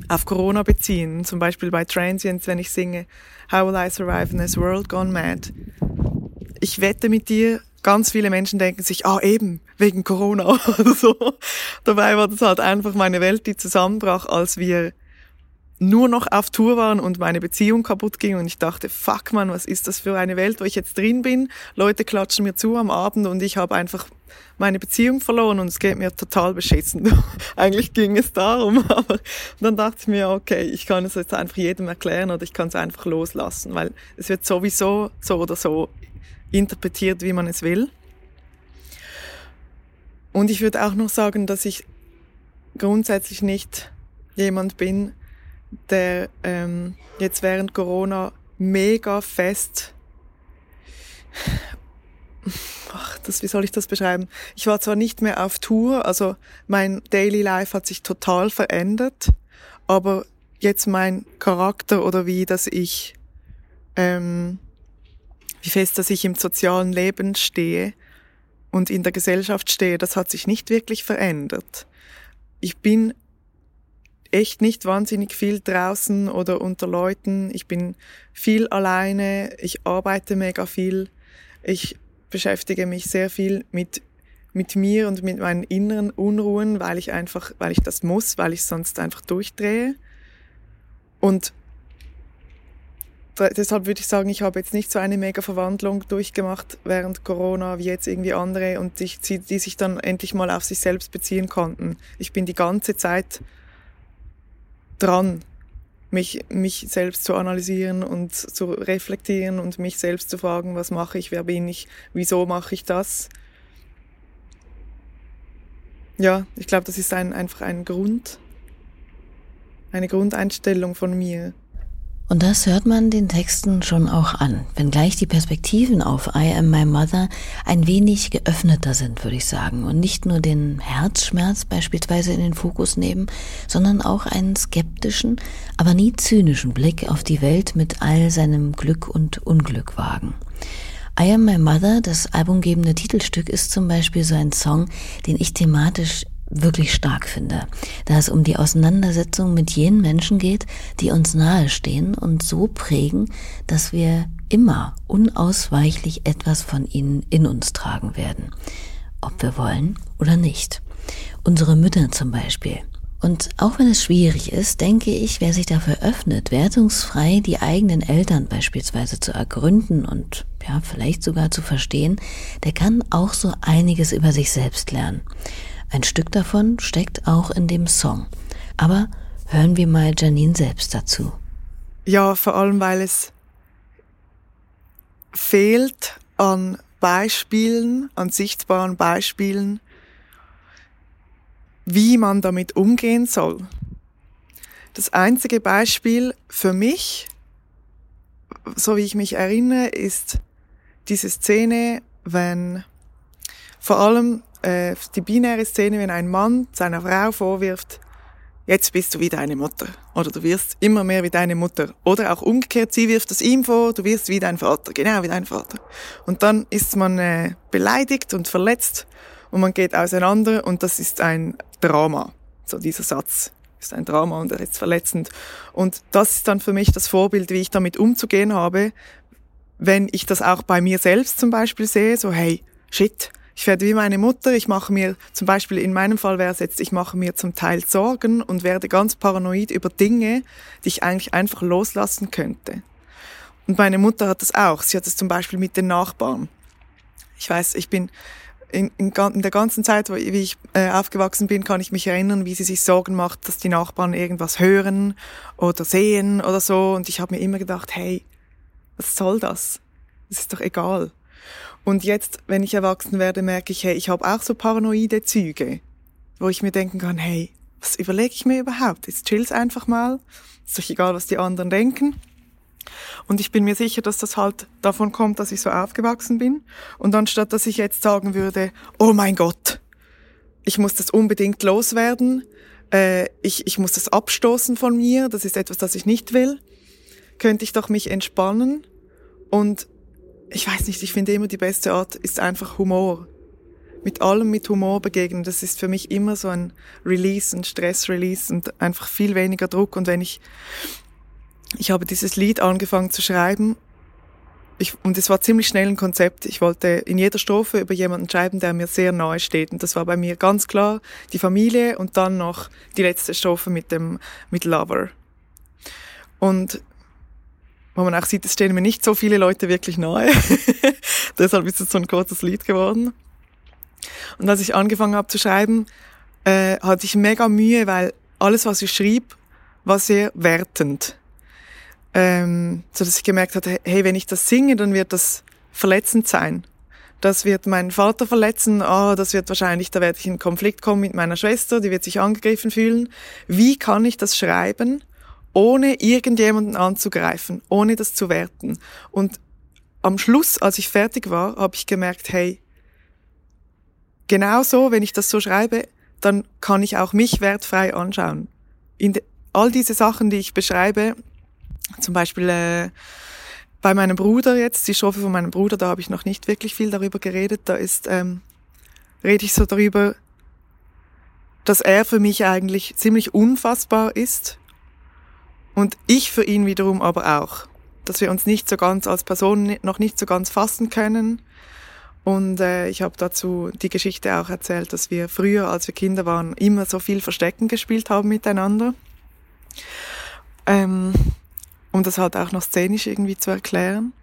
Speaker 3: auf Corona beziehen. Zum Beispiel bei Transients, wenn ich singe How Will I Survive in this World Gone Mad. Ich wette mit dir, ganz viele Menschen denken sich, ah eben, wegen Corona [LAUGHS] oder so. Dabei war das halt einfach meine Welt, die zusammenbrach, als wir nur noch auf Tour waren und meine Beziehung kaputt ging und ich dachte, fuck man, was ist das für eine Welt, wo ich jetzt drin bin? Leute klatschen mir zu am Abend und ich habe einfach meine Beziehung verloren und es geht mir total beschissen. [LAUGHS] Eigentlich ging es darum, [LAUGHS] aber dann dachte ich mir, okay, ich kann es jetzt einfach jedem erklären oder ich kann es einfach loslassen, weil es wird sowieso so oder so interpretiert, wie man es will. Und ich würde auch noch sagen, dass ich grundsätzlich nicht jemand bin, der ähm, jetzt während Corona mega fest ach, das, wie soll ich das beschreiben? Ich war zwar nicht mehr auf Tour, also mein Daily Life hat sich total verändert, aber jetzt mein Charakter oder wie, dass ich, ähm, wie fest, dass ich im sozialen Leben stehe und in der Gesellschaft stehe, das hat sich nicht wirklich verändert. Ich bin echt nicht wahnsinnig viel draußen oder unter Leuten. Ich bin viel alleine, ich arbeite mega viel. Ich beschäftige mich sehr viel mit mit mir und mit meinen inneren Unruhen, weil ich einfach, weil ich das muss, weil ich sonst einfach durchdrehe. Und deshalb würde ich sagen, ich habe jetzt nicht so eine mega Verwandlung durchgemacht während Corona wie jetzt irgendwie andere und die, die sich dann endlich mal auf sich selbst beziehen konnten. Ich bin die ganze Zeit dran, mich, mich selbst zu analysieren und zu reflektieren und mich selbst zu fragen, was mache ich, wer bin ich, wieso mache ich das. Ja, ich glaube, das ist ein, einfach ein Grund, eine Grundeinstellung von mir.
Speaker 2: Und das hört man den Texten schon auch an, wenngleich die Perspektiven auf I Am My Mother ein wenig geöffneter sind, würde ich sagen, und nicht nur den Herzschmerz beispielsweise in den Fokus nehmen, sondern auch einen skeptischen, aber nie zynischen Blick auf die Welt mit all seinem Glück und Unglück wagen. I Am My Mother, das albumgebende Titelstück, ist zum Beispiel so ein Song, den ich thematisch wirklich stark finde, da es um die Auseinandersetzung mit jenen Menschen geht, die uns nahestehen und so prägen, dass wir immer unausweichlich etwas von ihnen in uns tragen werden, ob wir wollen oder nicht. Unsere Mütter zum Beispiel. Und auch wenn es schwierig ist, denke ich, wer sich dafür öffnet, wertungsfrei die eigenen Eltern beispielsweise zu ergründen und ja, vielleicht sogar zu verstehen, der kann auch so einiges über sich selbst lernen. Ein Stück davon steckt auch in dem Song. Aber hören wir mal Janine selbst dazu.
Speaker 3: Ja, vor allem, weil es fehlt an Beispielen, an sichtbaren Beispielen, wie man damit umgehen soll. Das einzige Beispiel für mich, so wie ich mich erinnere, ist diese Szene, wenn vor allem äh, die binäre Szene, wenn ein Mann seiner Frau vorwirft, jetzt bist du wie deine Mutter oder du wirst immer mehr wie deine Mutter oder auch umgekehrt, sie wirft es ihm vor, du wirst wie dein Vater, genau wie dein Vater. Und dann ist man äh, beleidigt und verletzt und man geht auseinander und das ist ein Drama. So dieser Satz ist ein Drama und er ist verletzend. Und das ist dann für mich das Vorbild, wie ich damit umzugehen habe, wenn ich das auch bei mir selbst zum Beispiel sehe, so hey, shit, ich werde wie meine Mutter, ich mache mir, zum Beispiel in meinem Fall wäre es jetzt, ich mache mir zum Teil Sorgen und werde ganz paranoid über Dinge, die ich eigentlich einfach loslassen könnte. Und meine Mutter hat das auch. Sie hat es zum Beispiel mit den Nachbarn. Ich weiß, ich bin in, in, in der ganzen Zeit, wie ich äh, aufgewachsen bin, kann ich mich erinnern, wie sie sich Sorgen macht, dass die Nachbarn irgendwas hören oder sehen oder so. Und ich habe mir immer gedacht, hey, was soll das? Das ist doch egal. Und jetzt, wenn ich erwachsen werde, merke ich, hey, ich habe auch so paranoide Züge, wo ich mir denken kann, hey, was überlege ich mir überhaupt? Jetzt chill's einfach mal. Ist doch egal, was die anderen denken. Und ich bin mir sicher, dass das halt davon kommt, dass ich so aufgewachsen bin. Und anstatt dass ich jetzt sagen würde, oh mein Gott, ich muss das unbedingt loswerden, äh, ich, ich muss das abstoßen von mir, das ist etwas, das ich nicht will, könnte ich doch mich entspannen. Und ich weiß nicht, ich finde immer die beste Art ist einfach Humor. Mit allem mit Humor begegnen, das ist für mich immer so ein Release, ein Stress-Release und einfach viel weniger Druck. Und wenn ich ich habe dieses Lied angefangen zu schreiben ich, und es war ziemlich schnell ein Konzept. Ich wollte in jeder Strophe über jemanden schreiben, der mir sehr nahe steht. Und das war bei mir ganz klar die Familie und dann noch die letzte Strophe mit dem, mit Lover. Und wo man auch sieht, es stehen mir nicht so viele Leute wirklich nahe. [LAUGHS] Deshalb ist es so ein kurzes Lied geworden. Und als ich angefangen habe zu schreiben, äh, hatte ich mega Mühe, weil alles, was ich schrieb, war sehr wertend ähm, so dass ich gemerkt hatte, hey, wenn ich das singe, dann wird das verletzend sein. Das wird meinen Vater verletzen, oh, das wird wahrscheinlich, da werde ich in Konflikt kommen mit meiner Schwester, die wird sich angegriffen fühlen. Wie kann ich das schreiben, ohne irgendjemanden anzugreifen, ohne das zu werten? Und am Schluss, als ich fertig war, habe ich gemerkt, hey, genau so, wenn ich das so schreibe, dann kann ich auch mich wertfrei anschauen. In all diese Sachen, die ich beschreibe, zum Beispiel äh, bei meinem Bruder jetzt, die Strophe von meinem Bruder, da habe ich noch nicht wirklich viel darüber geredet. Da ist, ähm, rede ich so darüber, dass er für mich eigentlich ziemlich unfassbar ist und ich für ihn wiederum aber auch. Dass wir uns nicht so ganz als Person noch nicht so ganz fassen können. Und äh, ich habe dazu die Geschichte auch erzählt, dass wir früher, als wir Kinder waren, immer so viel Verstecken gespielt haben miteinander. Ähm, um das halt auch noch szenisch irgendwie zu erklären.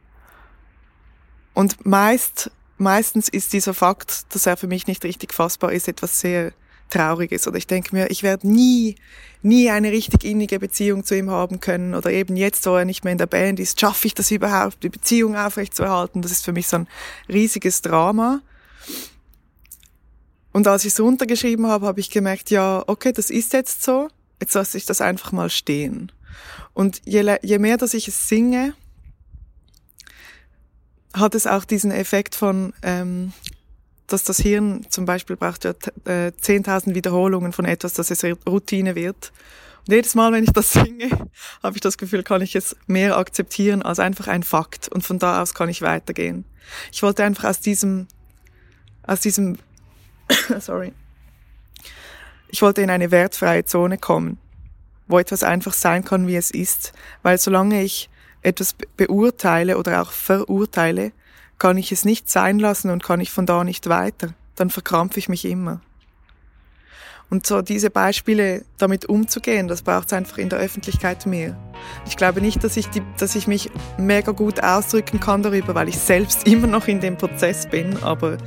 Speaker 3: Und meist, meistens ist dieser Fakt, dass er für mich nicht richtig fassbar ist, etwas sehr Trauriges. Oder ich denke mir, ich werde nie, nie eine richtig innige Beziehung zu ihm haben können. Oder eben jetzt, wo er nicht mehr in der Band ist, schaffe ich das überhaupt, die Beziehung aufrechtzuerhalten. Das ist für mich so ein riesiges Drama. Und als ich es runtergeschrieben habe, habe ich gemerkt, ja, okay, das ist jetzt so. Jetzt lasse ich das einfach mal stehen. Und je, je mehr, dass ich es singe, hat es auch diesen Effekt von, ähm, dass das Hirn zum Beispiel braucht ja äh, 10.000 Wiederholungen von etwas, dass es Routine wird. Und jedes Mal, wenn ich das singe, [LAUGHS] habe ich das Gefühl, kann ich es mehr akzeptieren als einfach ein Fakt. Und von da aus kann ich weitergehen. Ich wollte einfach aus diesem, aus diesem, [COUGHS] sorry, ich wollte in eine wertfreie Zone kommen wo etwas einfach sein kann, wie es ist. Weil solange ich etwas beurteile oder auch verurteile, kann ich es nicht sein lassen und kann ich von da nicht weiter. Dann verkrampfe ich mich immer. Und so diese Beispiele damit umzugehen, das braucht es einfach in der Öffentlichkeit mehr. Ich glaube nicht, dass ich, die, dass ich mich mega gut ausdrücken kann darüber, weil ich selbst [LAUGHS] immer noch in dem Prozess bin, aber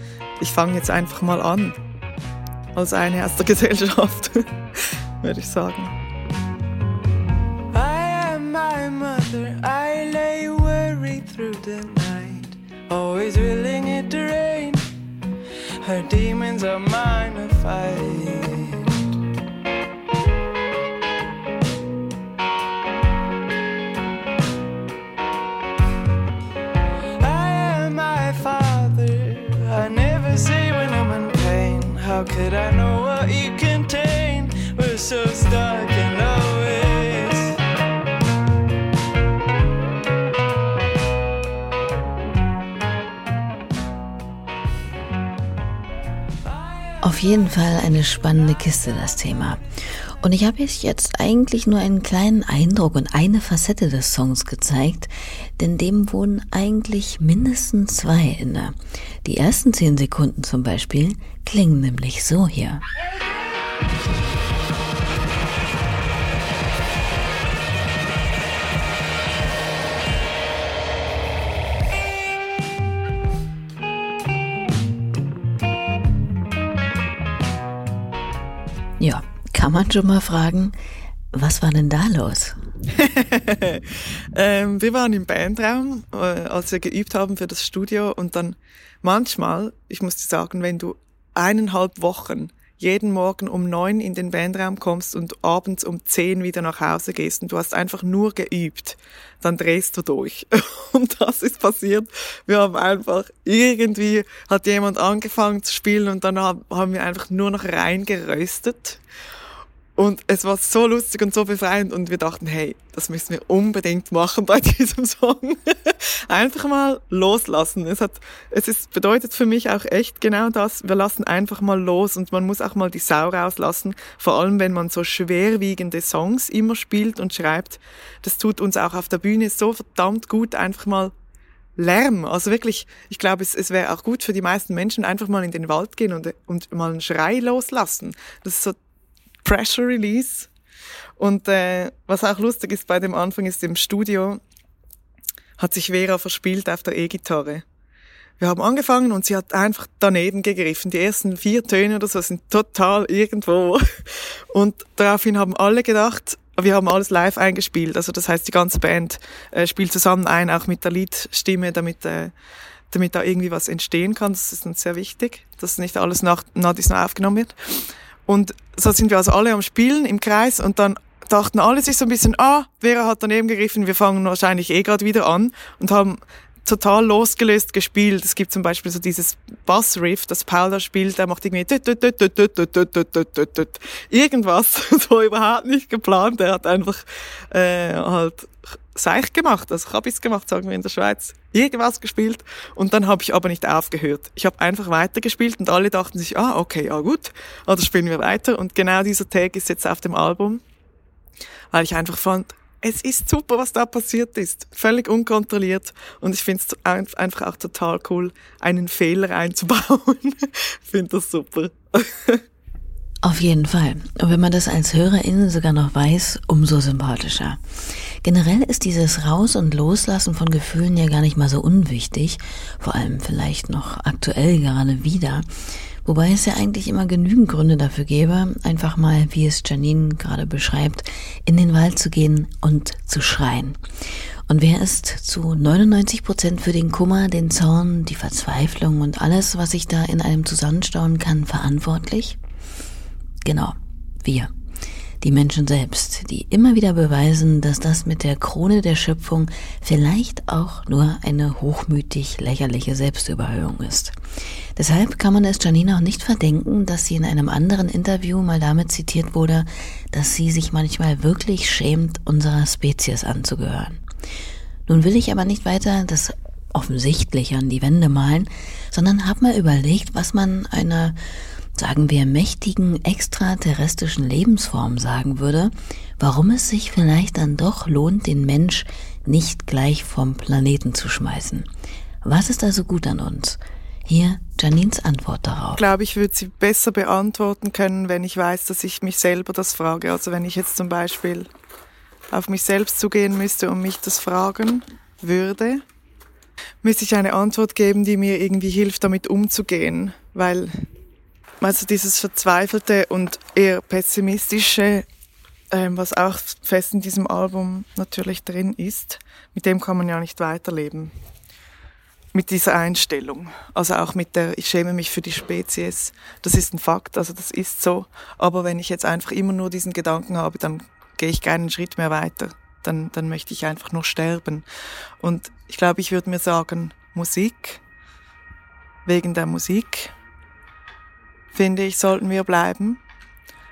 Speaker 3: ich fange jetzt einfach mal an. Als eine aus der [LAUGHS] Gesellschaft, [LAUGHS] würde ich sagen. I lay always willing it to rain. Her demons are mine to fight. I am my
Speaker 2: Auf jeden Fall eine spannende Kiste, das Thema. Und ich habe jetzt eigentlich nur einen kleinen Eindruck und eine Facette des Songs gezeigt, denn dem wohnen eigentlich mindestens zwei inne. Die ersten zehn Sekunden zum Beispiel klingen nämlich so hier. Kann man schon mal fragen, was war denn da los? [LAUGHS]
Speaker 3: ähm, wir waren im Bandraum, äh, als wir geübt haben für das Studio und dann manchmal, ich muss dir sagen, wenn du eineinhalb Wochen jeden Morgen um neun in den Bandraum kommst und abends um zehn wieder nach Hause gehst und du hast einfach nur geübt, dann drehst du durch. [LAUGHS] Und das ist passiert. Wir haben einfach irgendwie, hat jemand angefangen zu spielen und dann haben wir einfach nur noch reingeröstet. Und es war so lustig und so befreiend und wir dachten, hey, das müssen wir unbedingt machen bei [LAUGHS] diesem Song. einfach mal loslassen. Es hat, es ist, bedeutet für mich auch echt genau das. Wir lassen einfach mal los und man muss auch mal die Sau rauslassen. Vor allem, wenn man so schwerwiegende Songs immer spielt und schreibt. Das tut uns auch auf der Bühne so verdammt gut, einfach mal Lärm. Also wirklich, ich glaube, es, es wäre auch gut für die meisten Menschen, einfach mal in den Wald gehen und, und mal einen Schrei loslassen. Das ist so Pressure Release. Und äh, was auch lustig ist bei dem Anfang ist im Studio hat sich Vera verspielt auf der E-Gitarre. Wir haben angefangen und sie hat einfach daneben gegriffen. Die ersten vier Töne oder so sind total irgendwo. [LAUGHS] Und daraufhin haben alle gedacht, wir haben alles live eingespielt. Also das heißt, die ganze Band äh, spielt zusammen ein, auch mit der Liedstimme, damit, äh, damit da irgendwie was entstehen kann. Das ist uns sehr wichtig, dass nicht alles nach, nach aufgenommen wird. Und so sind wir also alle am Spielen im Kreis und dann dachten alle sich so ein bisschen, ah, Vera hat daneben gegriffen, wir fangen wahrscheinlich eh gerade wieder an und haben total losgelöst gespielt. Es gibt zum Beispiel so dieses Bassriff, das Paul da spielt, der macht irgendwie irgendwas, so überhaupt nicht geplant. Er hat einfach äh, halt Seich gemacht, also Kabis gemacht, sagen wir in der Schweiz, irgendwas gespielt und dann habe ich aber nicht aufgehört. Ich habe einfach weitergespielt und alle dachten sich, ah, okay, ja gut, also spielen wir weiter und genau dieser Tag ist jetzt auf dem Album, weil ich einfach fand, es ist super, was da passiert ist. Völlig unkontrolliert. Und ich finde es einfach auch total cool, einen Fehler einzubauen. [LAUGHS] ich finde das super. [LAUGHS]
Speaker 2: Auf jeden Fall. Und wenn man das als Hörerin sogar noch weiß, umso sympathischer. Generell ist dieses Raus- und Loslassen von Gefühlen ja gar nicht mal so unwichtig, vor allem vielleicht noch aktuell gerade wieder. Wobei es ja eigentlich immer genügend Gründe dafür gäbe, einfach mal, wie es Janine gerade beschreibt, in den Wald zu gehen und zu schreien. Und wer ist zu 99 Prozent für den Kummer, den Zorn, die Verzweiflung und alles, was sich da in einem zusammenstauen kann, verantwortlich? Genau, wir. Die Menschen selbst, die immer wieder beweisen, dass das mit der Krone der Schöpfung vielleicht auch nur eine hochmütig lächerliche Selbstüberhöhung ist. Deshalb kann man es Janina auch nicht verdenken, dass sie in einem anderen Interview mal damit zitiert wurde, dass sie sich manchmal wirklich schämt, unserer Spezies anzugehören. Nun will ich aber nicht weiter das offensichtlich an die Wände malen, sondern habe mal überlegt, was man einer sagen wir, mächtigen extraterrestrischen Lebensform sagen würde, warum es sich vielleicht dann doch lohnt, den Mensch nicht gleich vom Planeten zu schmeißen. Was ist also gut an uns? Hier Janines Antwort darauf.
Speaker 3: Ich glaube, ich würde sie besser beantworten können, wenn ich weiß, dass ich mich selber das frage. Also wenn ich jetzt zum Beispiel auf mich selbst zugehen müsste und mich das fragen würde, müsste ich eine Antwort geben, die mir irgendwie hilft, damit umzugehen. Weil also dieses verzweifelte und eher pessimistische, ähm, was auch fest in diesem Album natürlich drin ist, mit dem kann man ja nicht weiterleben. Mit dieser Einstellung. Also auch mit der, ich schäme mich für die Spezies. Das ist ein Fakt, also das ist so. Aber wenn ich jetzt einfach immer nur diesen Gedanken habe, dann gehe ich keinen Schritt mehr weiter. Dann, dann möchte ich einfach nur sterben. Und ich glaube, ich würde mir sagen, Musik, wegen der Musik, finde ich, sollten wir bleiben,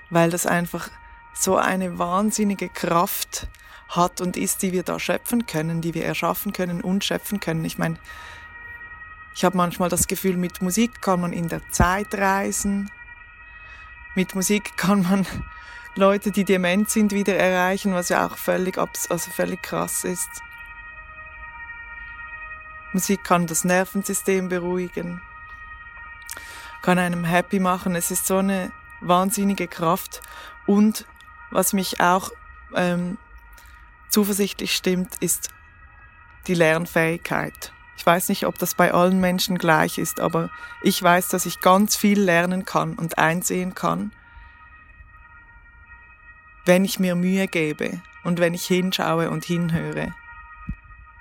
Speaker 3: weil das einfach so eine wahnsinnige Kraft hat und ist, die wir da schöpfen können, die wir erschaffen können und schöpfen können. Ich meine, ich habe manchmal das Gefühl, mit Musik kann man in der Zeit reisen, mit Musik kann man [LAUGHS] Leute, die dement sind, wieder erreichen, was ja auch völlig, also völlig krass ist. Musik kann das Nervensystem beruhigen, kann einem happy machen. Es ist so eine wahnsinnige Kraft. Und was mich auch ähm, zuversichtlich stimmt, ist die Lernfähigkeit. Ich weiß nicht, ob das bei allen Menschen gleich ist, aber ich weiß, dass ich ganz viel lernen kann und einsehen kann, wenn ich mir Mühe gebe und wenn ich hinschaue und hinhöre.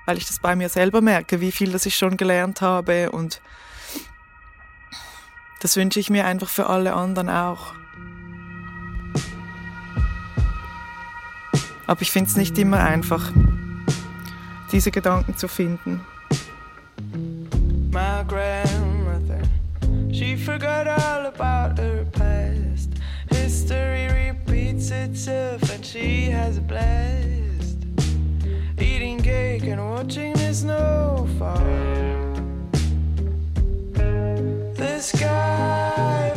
Speaker 3: Weil ich das bei mir selber merke, wie viel das ich schon gelernt habe und das wünsche ich mir einfach für alle anderen auch. Aber ich finde es nicht immer einfach, diese Gedanken zu finden. My grandmother, she forgot all about her past. History repeats itself and she has a blast. Eating cake and watching the snow fall. The sky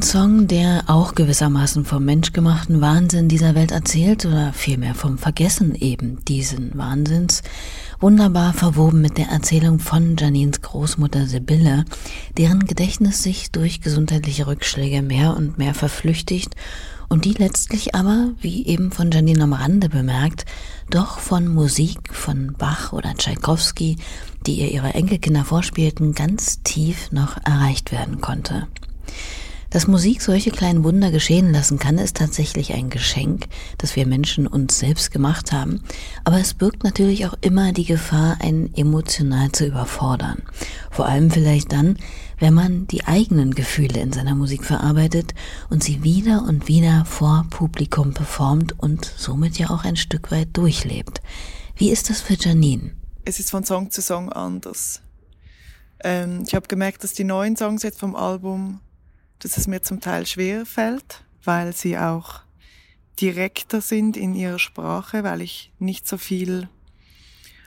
Speaker 2: Ein Song, der auch gewissermaßen vom menschgemachten Wahnsinn dieser Welt erzählt oder vielmehr vom Vergessen eben diesen Wahnsinns, wunderbar verwoben mit der Erzählung von Janines Großmutter Sibylle, deren Gedächtnis sich durch gesundheitliche Rückschläge mehr und mehr verflüchtigt und die letztlich aber, wie eben von Janine am Rande bemerkt, doch von Musik von Bach oder Tschaikowski, die ihr ihre Enkelkinder vorspielten, ganz tief noch erreicht werden konnte. Dass Musik solche kleinen Wunder geschehen lassen kann, ist tatsächlich ein Geschenk, das wir Menschen uns selbst gemacht haben. Aber es birgt natürlich auch immer die Gefahr, einen emotional zu überfordern. Vor allem vielleicht dann, wenn man die eigenen Gefühle in seiner Musik verarbeitet und sie wieder und wieder vor Publikum performt und somit ja auch ein Stück weit durchlebt. Wie ist das für Janine?
Speaker 3: Es ist von Song zu Song anders. Ähm, ich habe gemerkt, dass die neuen Songs jetzt vom Album dass es mir zum Teil schwer fällt, weil sie auch direkter sind in ihrer Sprache, weil ich nicht so viel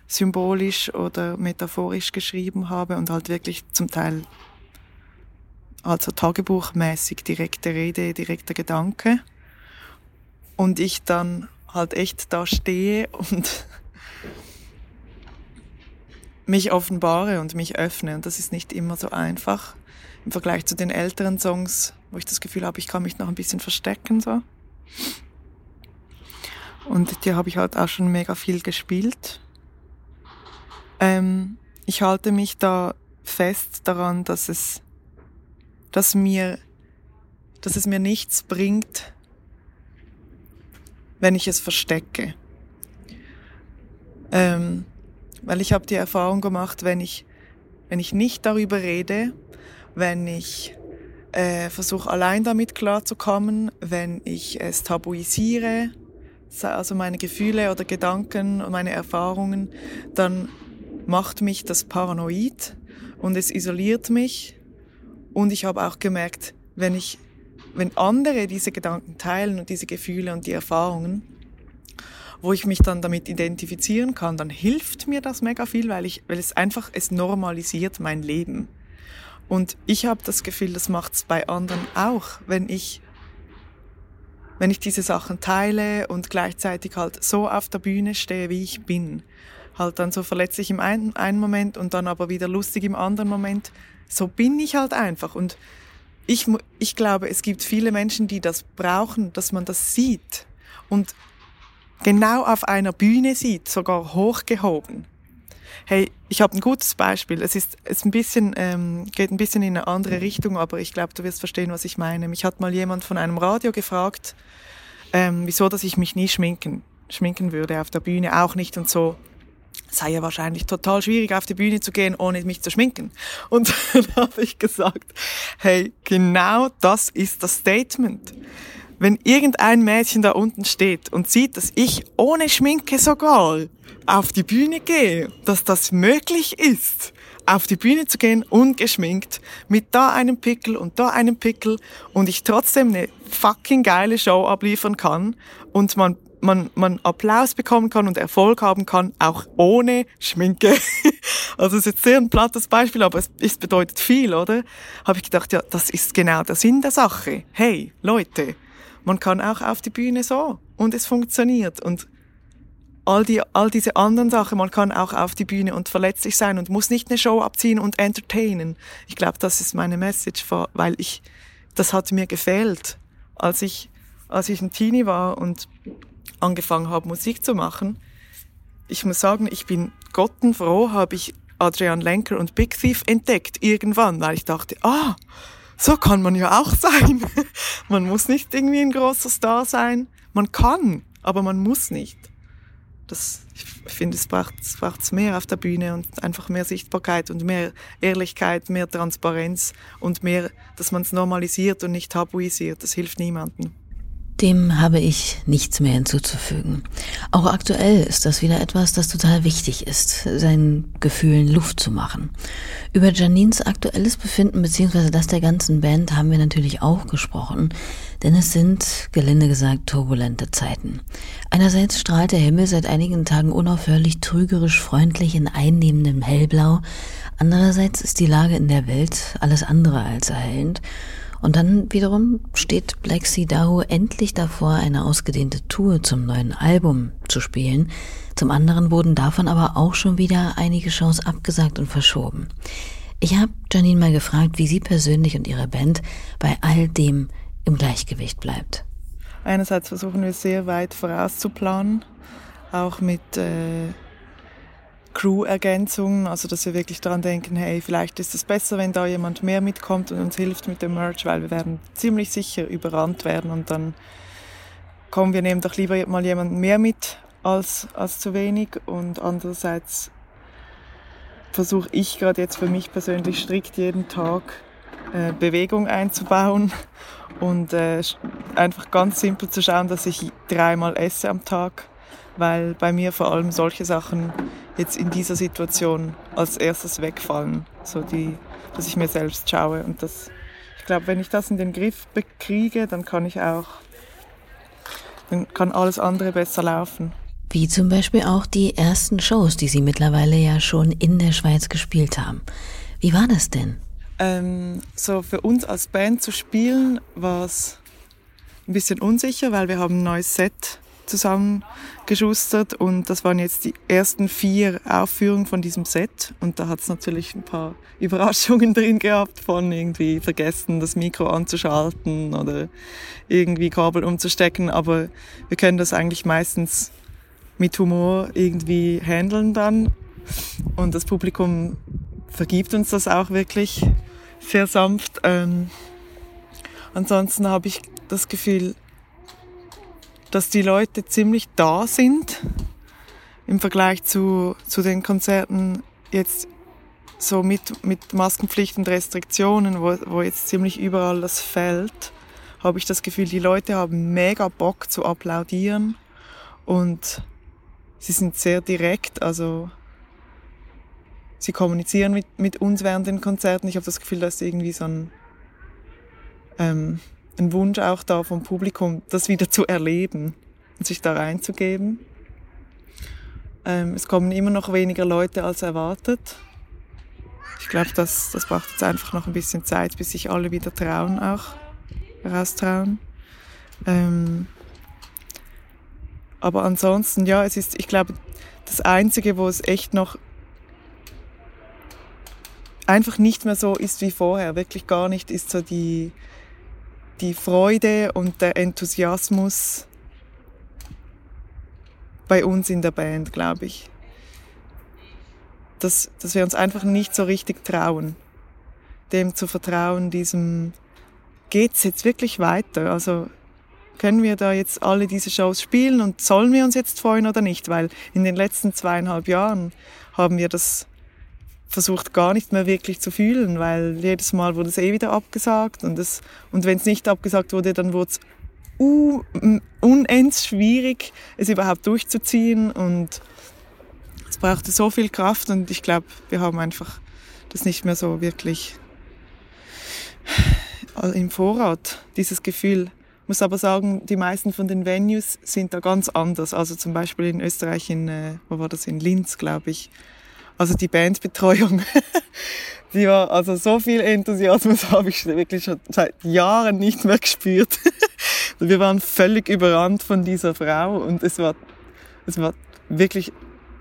Speaker 3: symbolisch oder metaphorisch geschrieben habe und halt wirklich zum Teil also tagebuchmäßig direkte Rede, direkter Gedanke. Und ich dann halt echt da stehe und [LAUGHS] mich offenbare und mich öffne. Und das ist nicht immer so einfach im Vergleich zu den älteren Songs, wo ich das Gefühl habe, ich kann mich noch ein bisschen verstecken so. Und die habe ich halt auch schon mega viel gespielt. Ähm, ich halte mich da fest daran, dass es, dass mir, dass es mir nichts bringt, wenn ich es verstecke. Ähm, weil ich habe die Erfahrung gemacht, wenn ich, wenn ich nicht darüber rede, wenn ich äh, versuche allein damit klarzukommen, wenn ich es tabuisiere, also meine Gefühle oder Gedanken und meine Erfahrungen, dann macht mich das paranoid und es isoliert mich. Und ich habe auch gemerkt, wenn ich, wenn andere diese Gedanken teilen und diese Gefühle und die Erfahrungen, wo ich mich dann damit identifizieren kann, dann hilft mir das mega viel, weil ich, weil es einfach, es normalisiert mein Leben. Und ich habe das Gefühl, das macht es bei anderen auch, wenn ich, wenn ich diese Sachen teile und gleichzeitig halt so auf der Bühne stehe, wie ich bin. Halt dann so verletzlich im einen, einen Moment und dann aber wieder lustig im anderen Moment. So bin ich halt einfach. Und ich, ich glaube, es gibt viele Menschen, die das brauchen, dass man das sieht. Und genau auf einer Bühne sieht, sogar hochgehoben. Hey, ich habe ein gutes Beispiel. Es ist, es ein bisschen, ähm, geht ein bisschen in eine andere Richtung, aber ich glaube, du wirst verstehen, was ich meine. Mich hat mal jemand von einem Radio gefragt, ähm, wieso, dass ich mich nie schminken, schminken würde auf der Bühne, auch nicht und so. Sei ja wahrscheinlich total schwierig, auf die Bühne zu gehen, ohne mich zu schminken. Und [LAUGHS] dann habe ich gesagt, hey, genau das ist das Statement wenn irgendein Mädchen da unten steht und sieht, dass ich ohne Schminke sogar auf die Bühne gehe, dass das möglich ist, auf die Bühne zu gehen, ungeschminkt, mit da einem Pickel und da einem Pickel und ich trotzdem eine fucking geile Show abliefern kann und man man, man Applaus bekommen kann und Erfolg haben kann, auch ohne Schminke. [LAUGHS] also ist jetzt sehr ein plattes Beispiel, aber es, es bedeutet viel, oder? Habe ich gedacht, ja, das ist genau der Sinn der Sache. Hey, Leute, man kann auch auf die Bühne so und es funktioniert und all, die, all diese anderen Sachen, man kann auch auf die Bühne und verletzlich sein und muss nicht eine Show abziehen und entertainen. Ich glaube, das ist meine Message, weil ich, das hat mir gefehlt, als ich, als ich ein Teenie war und angefangen habe, Musik zu machen. Ich muss sagen, ich bin gottenfroh, habe ich Adrian Lenker und Big Thief entdeckt irgendwann, weil ich dachte, ah, so kann man ja auch [LAUGHS] sein. man muss nicht irgendwie ein großer Star sein. Man kann, aber man muss nicht. Das, ich finde, es braucht, es braucht mehr auf der Bühne und einfach mehr Sichtbarkeit und mehr Ehrlichkeit, mehr Transparenz und mehr, dass man es normalisiert und nicht tabuisiert. Das hilft niemandem.
Speaker 2: Dem habe ich nichts mehr hinzuzufügen. Auch aktuell ist das wieder etwas, das total wichtig ist, seinen Gefühlen Luft zu machen. Über Janines aktuelles Befinden bzw. das der ganzen Band haben wir natürlich auch gesprochen, denn es sind, gelinde gesagt, turbulente Zeiten. Einerseits strahlt der Himmel seit einigen Tagen unaufhörlich trügerisch freundlich in einnehmendem Hellblau, andererseits ist die Lage in der Welt alles andere als erhellend und dann wiederum steht Black Sea Dahu endlich davor, eine ausgedehnte Tour zum neuen Album zu spielen. Zum anderen wurden davon aber auch schon wieder einige Shows abgesagt und verschoben. Ich habe Janine mal gefragt, wie sie persönlich und ihre Band bei all dem im Gleichgewicht bleibt.
Speaker 3: Einerseits versuchen wir sehr weit vorauszuplanen, auch mit äh, Crew-Ergänzungen, also dass wir wirklich daran denken, hey, vielleicht ist es besser, wenn da jemand mehr mitkommt und uns hilft mit dem Merch, weil wir werden ziemlich sicher überrannt werden und dann kommen wir nehmen doch lieber mal jemanden mehr mit als, als zu wenig. Und andererseits versuche ich gerade jetzt für mich persönlich strikt jeden Tag äh, Bewegung einzubauen und äh, einfach ganz simpel zu schauen, dass ich dreimal esse am Tag weil bei mir vor allem solche Sachen jetzt in dieser Situation als erstes wegfallen, so die, dass ich mir selbst schaue und das, ich glaube, wenn ich das in den Griff bekriege, dann kann ich auch, dann kann alles andere besser laufen.
Speaker 2: Wie zum Beispiel auch die ersten Shows, die Sie mittlerweile ja schon in der Schweiz gespielt haben. Wie war das denn?
Speaker 3: Ähm, so für uns als Band zu spielen war es ein bisschen unsicher, weil wir haben ein neues Set zusammengeschustert und das waren jetzt die ersten vier Aufführungen von diesem Set. Und da hat es natürlich ein paar [LAUGHS] Überraschungen drin gehabt von irgendwie vergessen, das Mikro anzuschalten oder irgendwie Kabel umzustecken, aber wir können das eigentlich meistens mit Humor irgendwie handeln dann. Und das Publikum vergibt uns das auch wirklich sehr sanft. Ähm, ansonsten habe ich das Gefühl, dass die Leute ziemlich da sind im Vergleich zu, zu den Konzerten jetzt so mit, mit Maskenpflicht und Restriktionen, wo, wo jetzt ziemlich überall das fällt, habe ich das Gefühl, die Leute haben mega Bock zu applaudieren und sie sind sehr direkt, also sie kommunizieren mit, mit uns während den Konzerten. Ich habe das Gefühl, dass irgendwie so ein ähm, ein Wunsch auch da vom Publikum, das wieder zu erleben und sich da reinzugeben. Ähm, es kommen immer noch weniger Leute als erwartet. Ich glaube, das, das braucht jetzt einfach noch ein bisschen Zeit, bis sich alle wieder trauen, auch raustrauen. Ähm, aber ansonsten, ja, es ist, ich glaube, das Einzige, wo es echt noch einfach nicht mehr so ist wie vorher, wirklich gar nicht, ist so die, die Freude und der Enthusiasmus bei uns in der Band, glaube ich. Dass, dass wir uns einfach nicht so richtig trauen, dem zu vertrauen, diesem, geht's jetzt wirklich weiter? Also können wir da jetzt alle diese Shows spielen und sollen wir uns jetzt freuen oder nicht? Weil in den letzten zweieinhalb Jahren haben wir das versucht gar nicht mehr wirklich zu fühlen, weil jedes Mal wurde es eh wieder abgesagt und, und wenn es nicht abgesagt wurde, dann wurde es unends schwierig, es überhaupt durchzuziehen und es brauchte so viel Kraft und ich glaube, wir haben einfach das nicht mehr so wirklich im Vorrat, dieses Gefühl. Ich muss aber sagen, die meisten von den Venues sind da ganz anders. Also zum Beispiel in Österreich, in, äh, wo war das, in Linz, glaube ich. Also die Bandbetreuung, [LAUGHS] die war, also so viel Enthusiasmus [LAUGHS] habe ich wirklich schon seit Jahren nicht mehr gespürt. [LAUGHS] Wir waren völlig überrannt von dieser Frau und es war, es war wirklich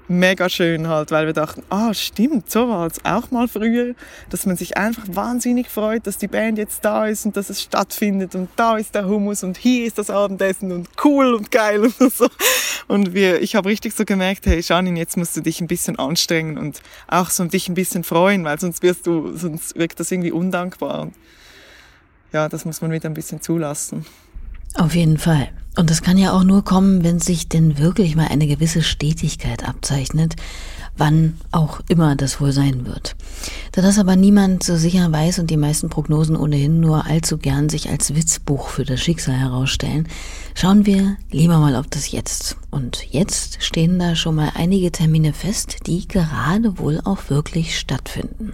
Speaker 3: mega schön halt, weil wir dachten, ah, stimmt, so war es auch mal früher, dass man sich einfach wahnsinnig freut, dass die Band jetzt da ist und dass es stattfindet und da ist der Hummus und hier ist das Abendessen und cool und geil und [LAUGHS] so. Und wir, ich habe richtig so gemerkt, hey Janine, jetzt musst du dich ein bisschen anstrengen und auch so dich ein bisschen freuen, weil sonst wirst du, sonst wirkt das irgendwie undankbar. Und ja, das muss man wieder ein bisschen zulassen.
Speaker 2: Auf jeden Fall. Und das kann ja auch nur kommen, wenn sich denn wirklich mal eine gewisse Stetigkeit abzeichnet, wann auch immer das wohl sein wird. Da das aber niemand so sicher weiß und die meisten Prognosen ohnehin nur allzu gern sich als Witzbuch für das Schicksal herausstellen, schauen wir lieber mal auf das Jetzt. Und jetzt stehen da schon mal einige Termine fest, die gerade wohl auch wirklich stattfinden.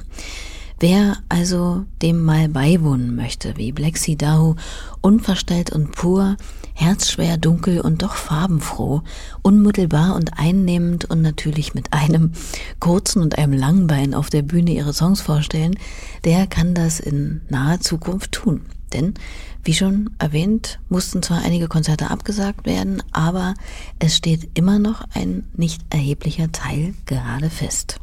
Speaker 2: Wer also dem mal beiwohnen möchte, wie Blexi Dahu, unverstellt und pur, herzschwer, dunkel und doch farbenfroh, unmittelbar und einnehmend und natürlich mit einem kurzen und einem langen Bein auf der Bühne ihre Songs vorstellen, der kann das in naher Zukunft tun. Denn, wie schon erwähnt, mussten zwar einige Konzerte abgesagt werden, aber es steht immer noch ein nicht erheblicher Teil gerade fest.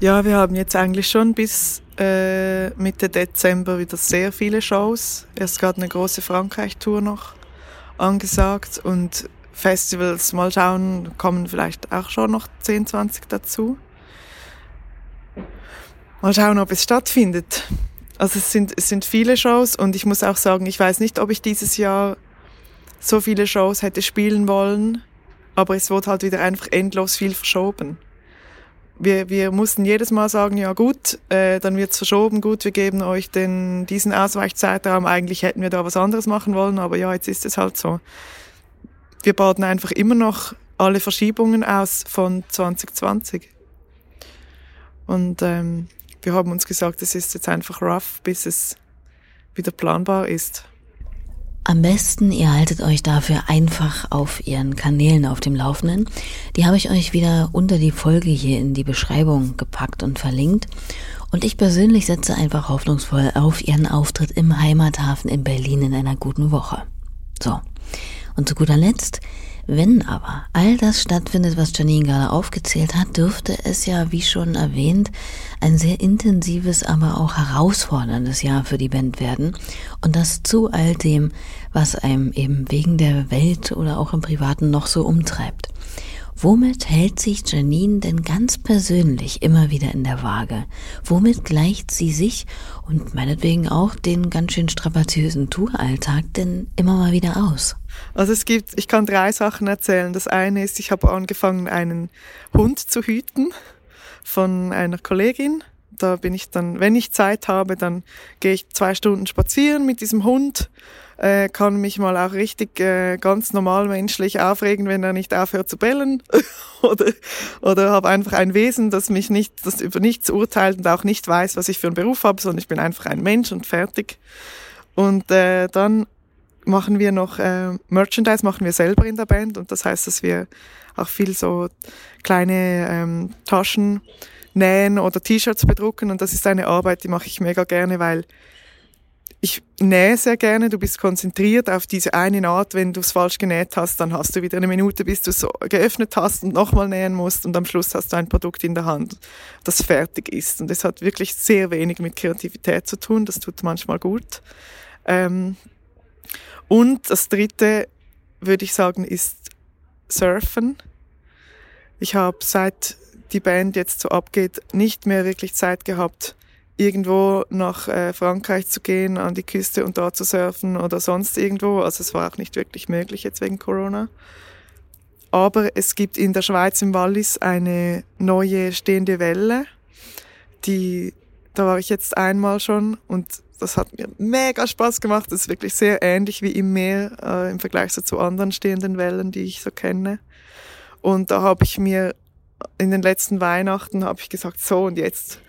Speaker 3: Ja, wir haben jetzt eigentlich schon bis äh, Mitte Dezember wieder sehr viele Shows. Erst gerade eine große Frankreich-Tour noch angesagt und Festivals, mal schauen, kommen vielleicht auch schon noch 10, 20 dazu. Mal schauen, ob es stattfindet. Also es sind, es sind viele Shows und ich muss auch sagen, ich weiß nicht, ob ich dieses Jahr so viele Shows hätte spielen wollen, aber es wurde halt wieder einfach endlos viel verschoben wir, wir mussten jedes Mal sagen, ja gut, äh, dann wird's verschoben, gut, wir geben euch den, diesen Ausweichzeitraum. Eigentlich hätten wir da was anderes machen wollen, aber ja, jetzt ist es halt so. Wir bauten einfach immer noch alle Verschiebungen aus von 2020. Und ähm, wir haben uns gesagt, es ist jetzt einfach rough, bis es wieder planbar ist.
Speaker 2: Am besten, ihr haltet euch dafür einfach auf ihren Kanälen auf dem Laufenden. Die habe ich euch wieder unter die Folge hier in die Beschreibung gepackt und verlinkt. Und ich persönlich setze einfach hoffnungsvoll auf ihren Auftritt im Heimathafen in Berlin in einer guten Woche. So. Und zu guter Letzt, wenn aber all das stattfindet, was Janine gerade aufgezählt hat, dürfte es ja, wie schon erwähnt, ein sehr intensives, aber auch herausforderndes Jahr für die Band werden. Und das zu all dem, was einem eben wegen der Welt oder auch im Privaten noch so umtreibt. Womit hält sich Janine denn ganz persönlich immer wieder in der Waage? Womit gleicht sie sich und meinetwegen auch den ganz schön strapaziösen Touralltag denn immer mal wieder aus?
Speaker 3: Also es gibt, ich kann drei Sachen erzählen. Das eine ist, ich habe angefangen, einen Hund zu hüten von einer Kollegin. Da bin ich dann, wenn ich Zeit habe, dann gehe ich zwei Stunden spazieren mit diesem Hund äh, kann mich mal auch richtig äh, ganz normal menschlich aufregen, wenn er nicht aufhört zu bellen [LAUGHS] oder oder habe einfach ein Wesen, das mich nicht, das über nichts urteilt und auch nicht weiß, was ich für einen Beruf habe, sondern ich bin einfach ein Mensch und fertig. Und äh, dann machen wir noch äh, Merchandise, machen wir selber in der Band und das heißt, dass wir auch viel so kleine ähm, Taschen nähen oder T-Shirts bedrucken und das ist eine Arbeit, die mache ich mega gerne, weil ich nähe sehr gerne, du bist konzentriert auf diese eine Naht. Wenn du es falsch genäht hast, dann hast du wieder eine Minute, bis du es geöffnet hast und nochmal nähen musst und am Schluss hast du ein Produkt in der Hand, das fertig ist. Und das hat wirklich sehr wenig mit Kreativität zu tun, das tut manchmal gut. Ähm und das dritte, würde ich sagen, ist Surfen. Ich habe seit die Band jetzt so abgeht, nicht mehr wirklich Zeit gehabt, irgendwo nach äh, Frankreich zu gehen, an die Küste und da zu surfen oder sonst irgendwo. Also es war auch nicht wirklich möglich jetzt wegen Corona. Aber es gibt in der Schweiz im Wallis eine neue stehende Welle, die da war ich jetzt einmal schon und das hat mir mega Spaß gemacht. Das ist wirklich sehr ähnlich wie im Meer äh, im Vergleich so zu anderen stehenden Wellen, die ich so kenne. Und da habe ich mir in den letzten Weihnachten habe ich gesagt, so und jetzt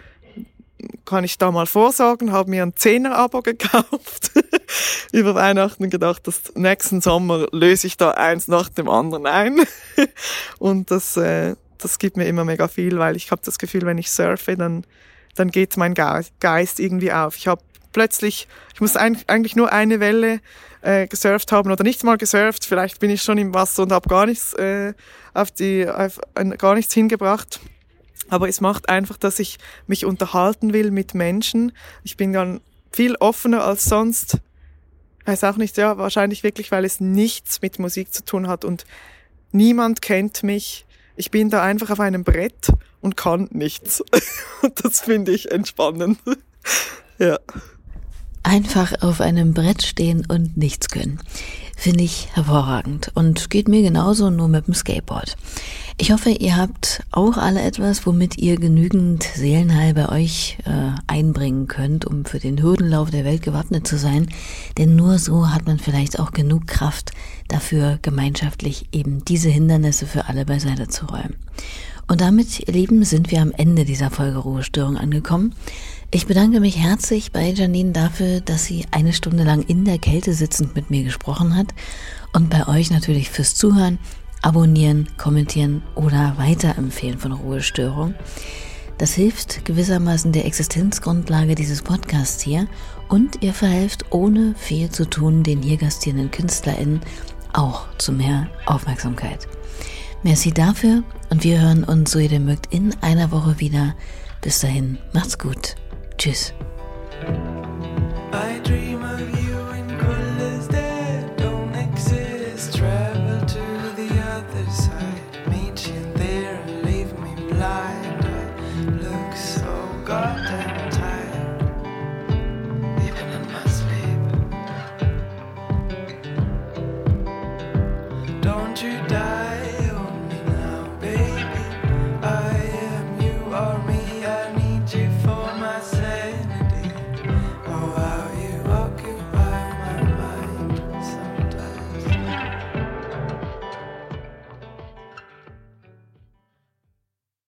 Speaker 3: kann ich da mal vorsorgen, habe mir ein Zehner-Abo gekauft [LAUGHS] über Weihnachten gedacht, dass nächsten Sommer löse ich da eins nach dem anderen ein. [LAUGHS] und das, äh, das gibt mir immer mega viel, weil ich habe das Gefühl, wenn ich surfe, dann, dann geht mein Geist irgendwie auf. Ich habe plötzlich, ich muss eigentlich nur eine Welle äh, gesurft haben oder nicht mal gesurft. Vielleicht bin ich schon im Wasser und habe gar nichts äh, auf die auf, äh, gar nichts hingebracht. Aber es macht einfach, dass ich mich unterhalten will mit Menschen. Ich bin dann viel offener als sonst. Weiß auch nicht, ja, wahrscheinlich wirklich, weil es nichts mit Musik zu tun hat und niemand kennt mich. Ich bin da einfach auf einem Brett und kann nichts. [LAUGHS] Und das finde ich entspannend. [LAUGHS] ja.
Speaker 2: Einfach auf einem Brett stehen und nichts können. Finde ich hervorragend und geht mir genauso nur mit dem Skateboard. Ich hoffe, ihr habt auch alle etwas, womit ihr genügend Seelenheil bei euch äh, einbringen könnt, um für den Hürdenlauf der Welt gewappnet zu sein. Denn nur so hat man vielleicht auch genug Kraft dafür, gemeinschaftlich eben diese Hindernisse für alle beiseite zu räumen. Und damit, ihr Lieben, sind wir am Ende dieser Folge Ruhestörung angekommen. Ich bedanke mich herzlich bei Janine dafür, dass sie eine Stunde lang in der Kälte sitzend mit mir gesprochen hat und bei euch natürlich fürs Zuhören, Abonnieren, Kommentieren oder Weiterempfehlen von Ruhestörung. Das hilft gewissermaßen der Existenzgrundlage dieses Podcasts hier und ihr verhelft ohne viel zu tun den hier gastierenden KünstlerInnen auch zu mehr Aufmerksamkeit. Merci dafür und wir hören uns, so ihr mögt, in einer Woche wieder. Bis dahin, macht's gut. Tschüss. I dream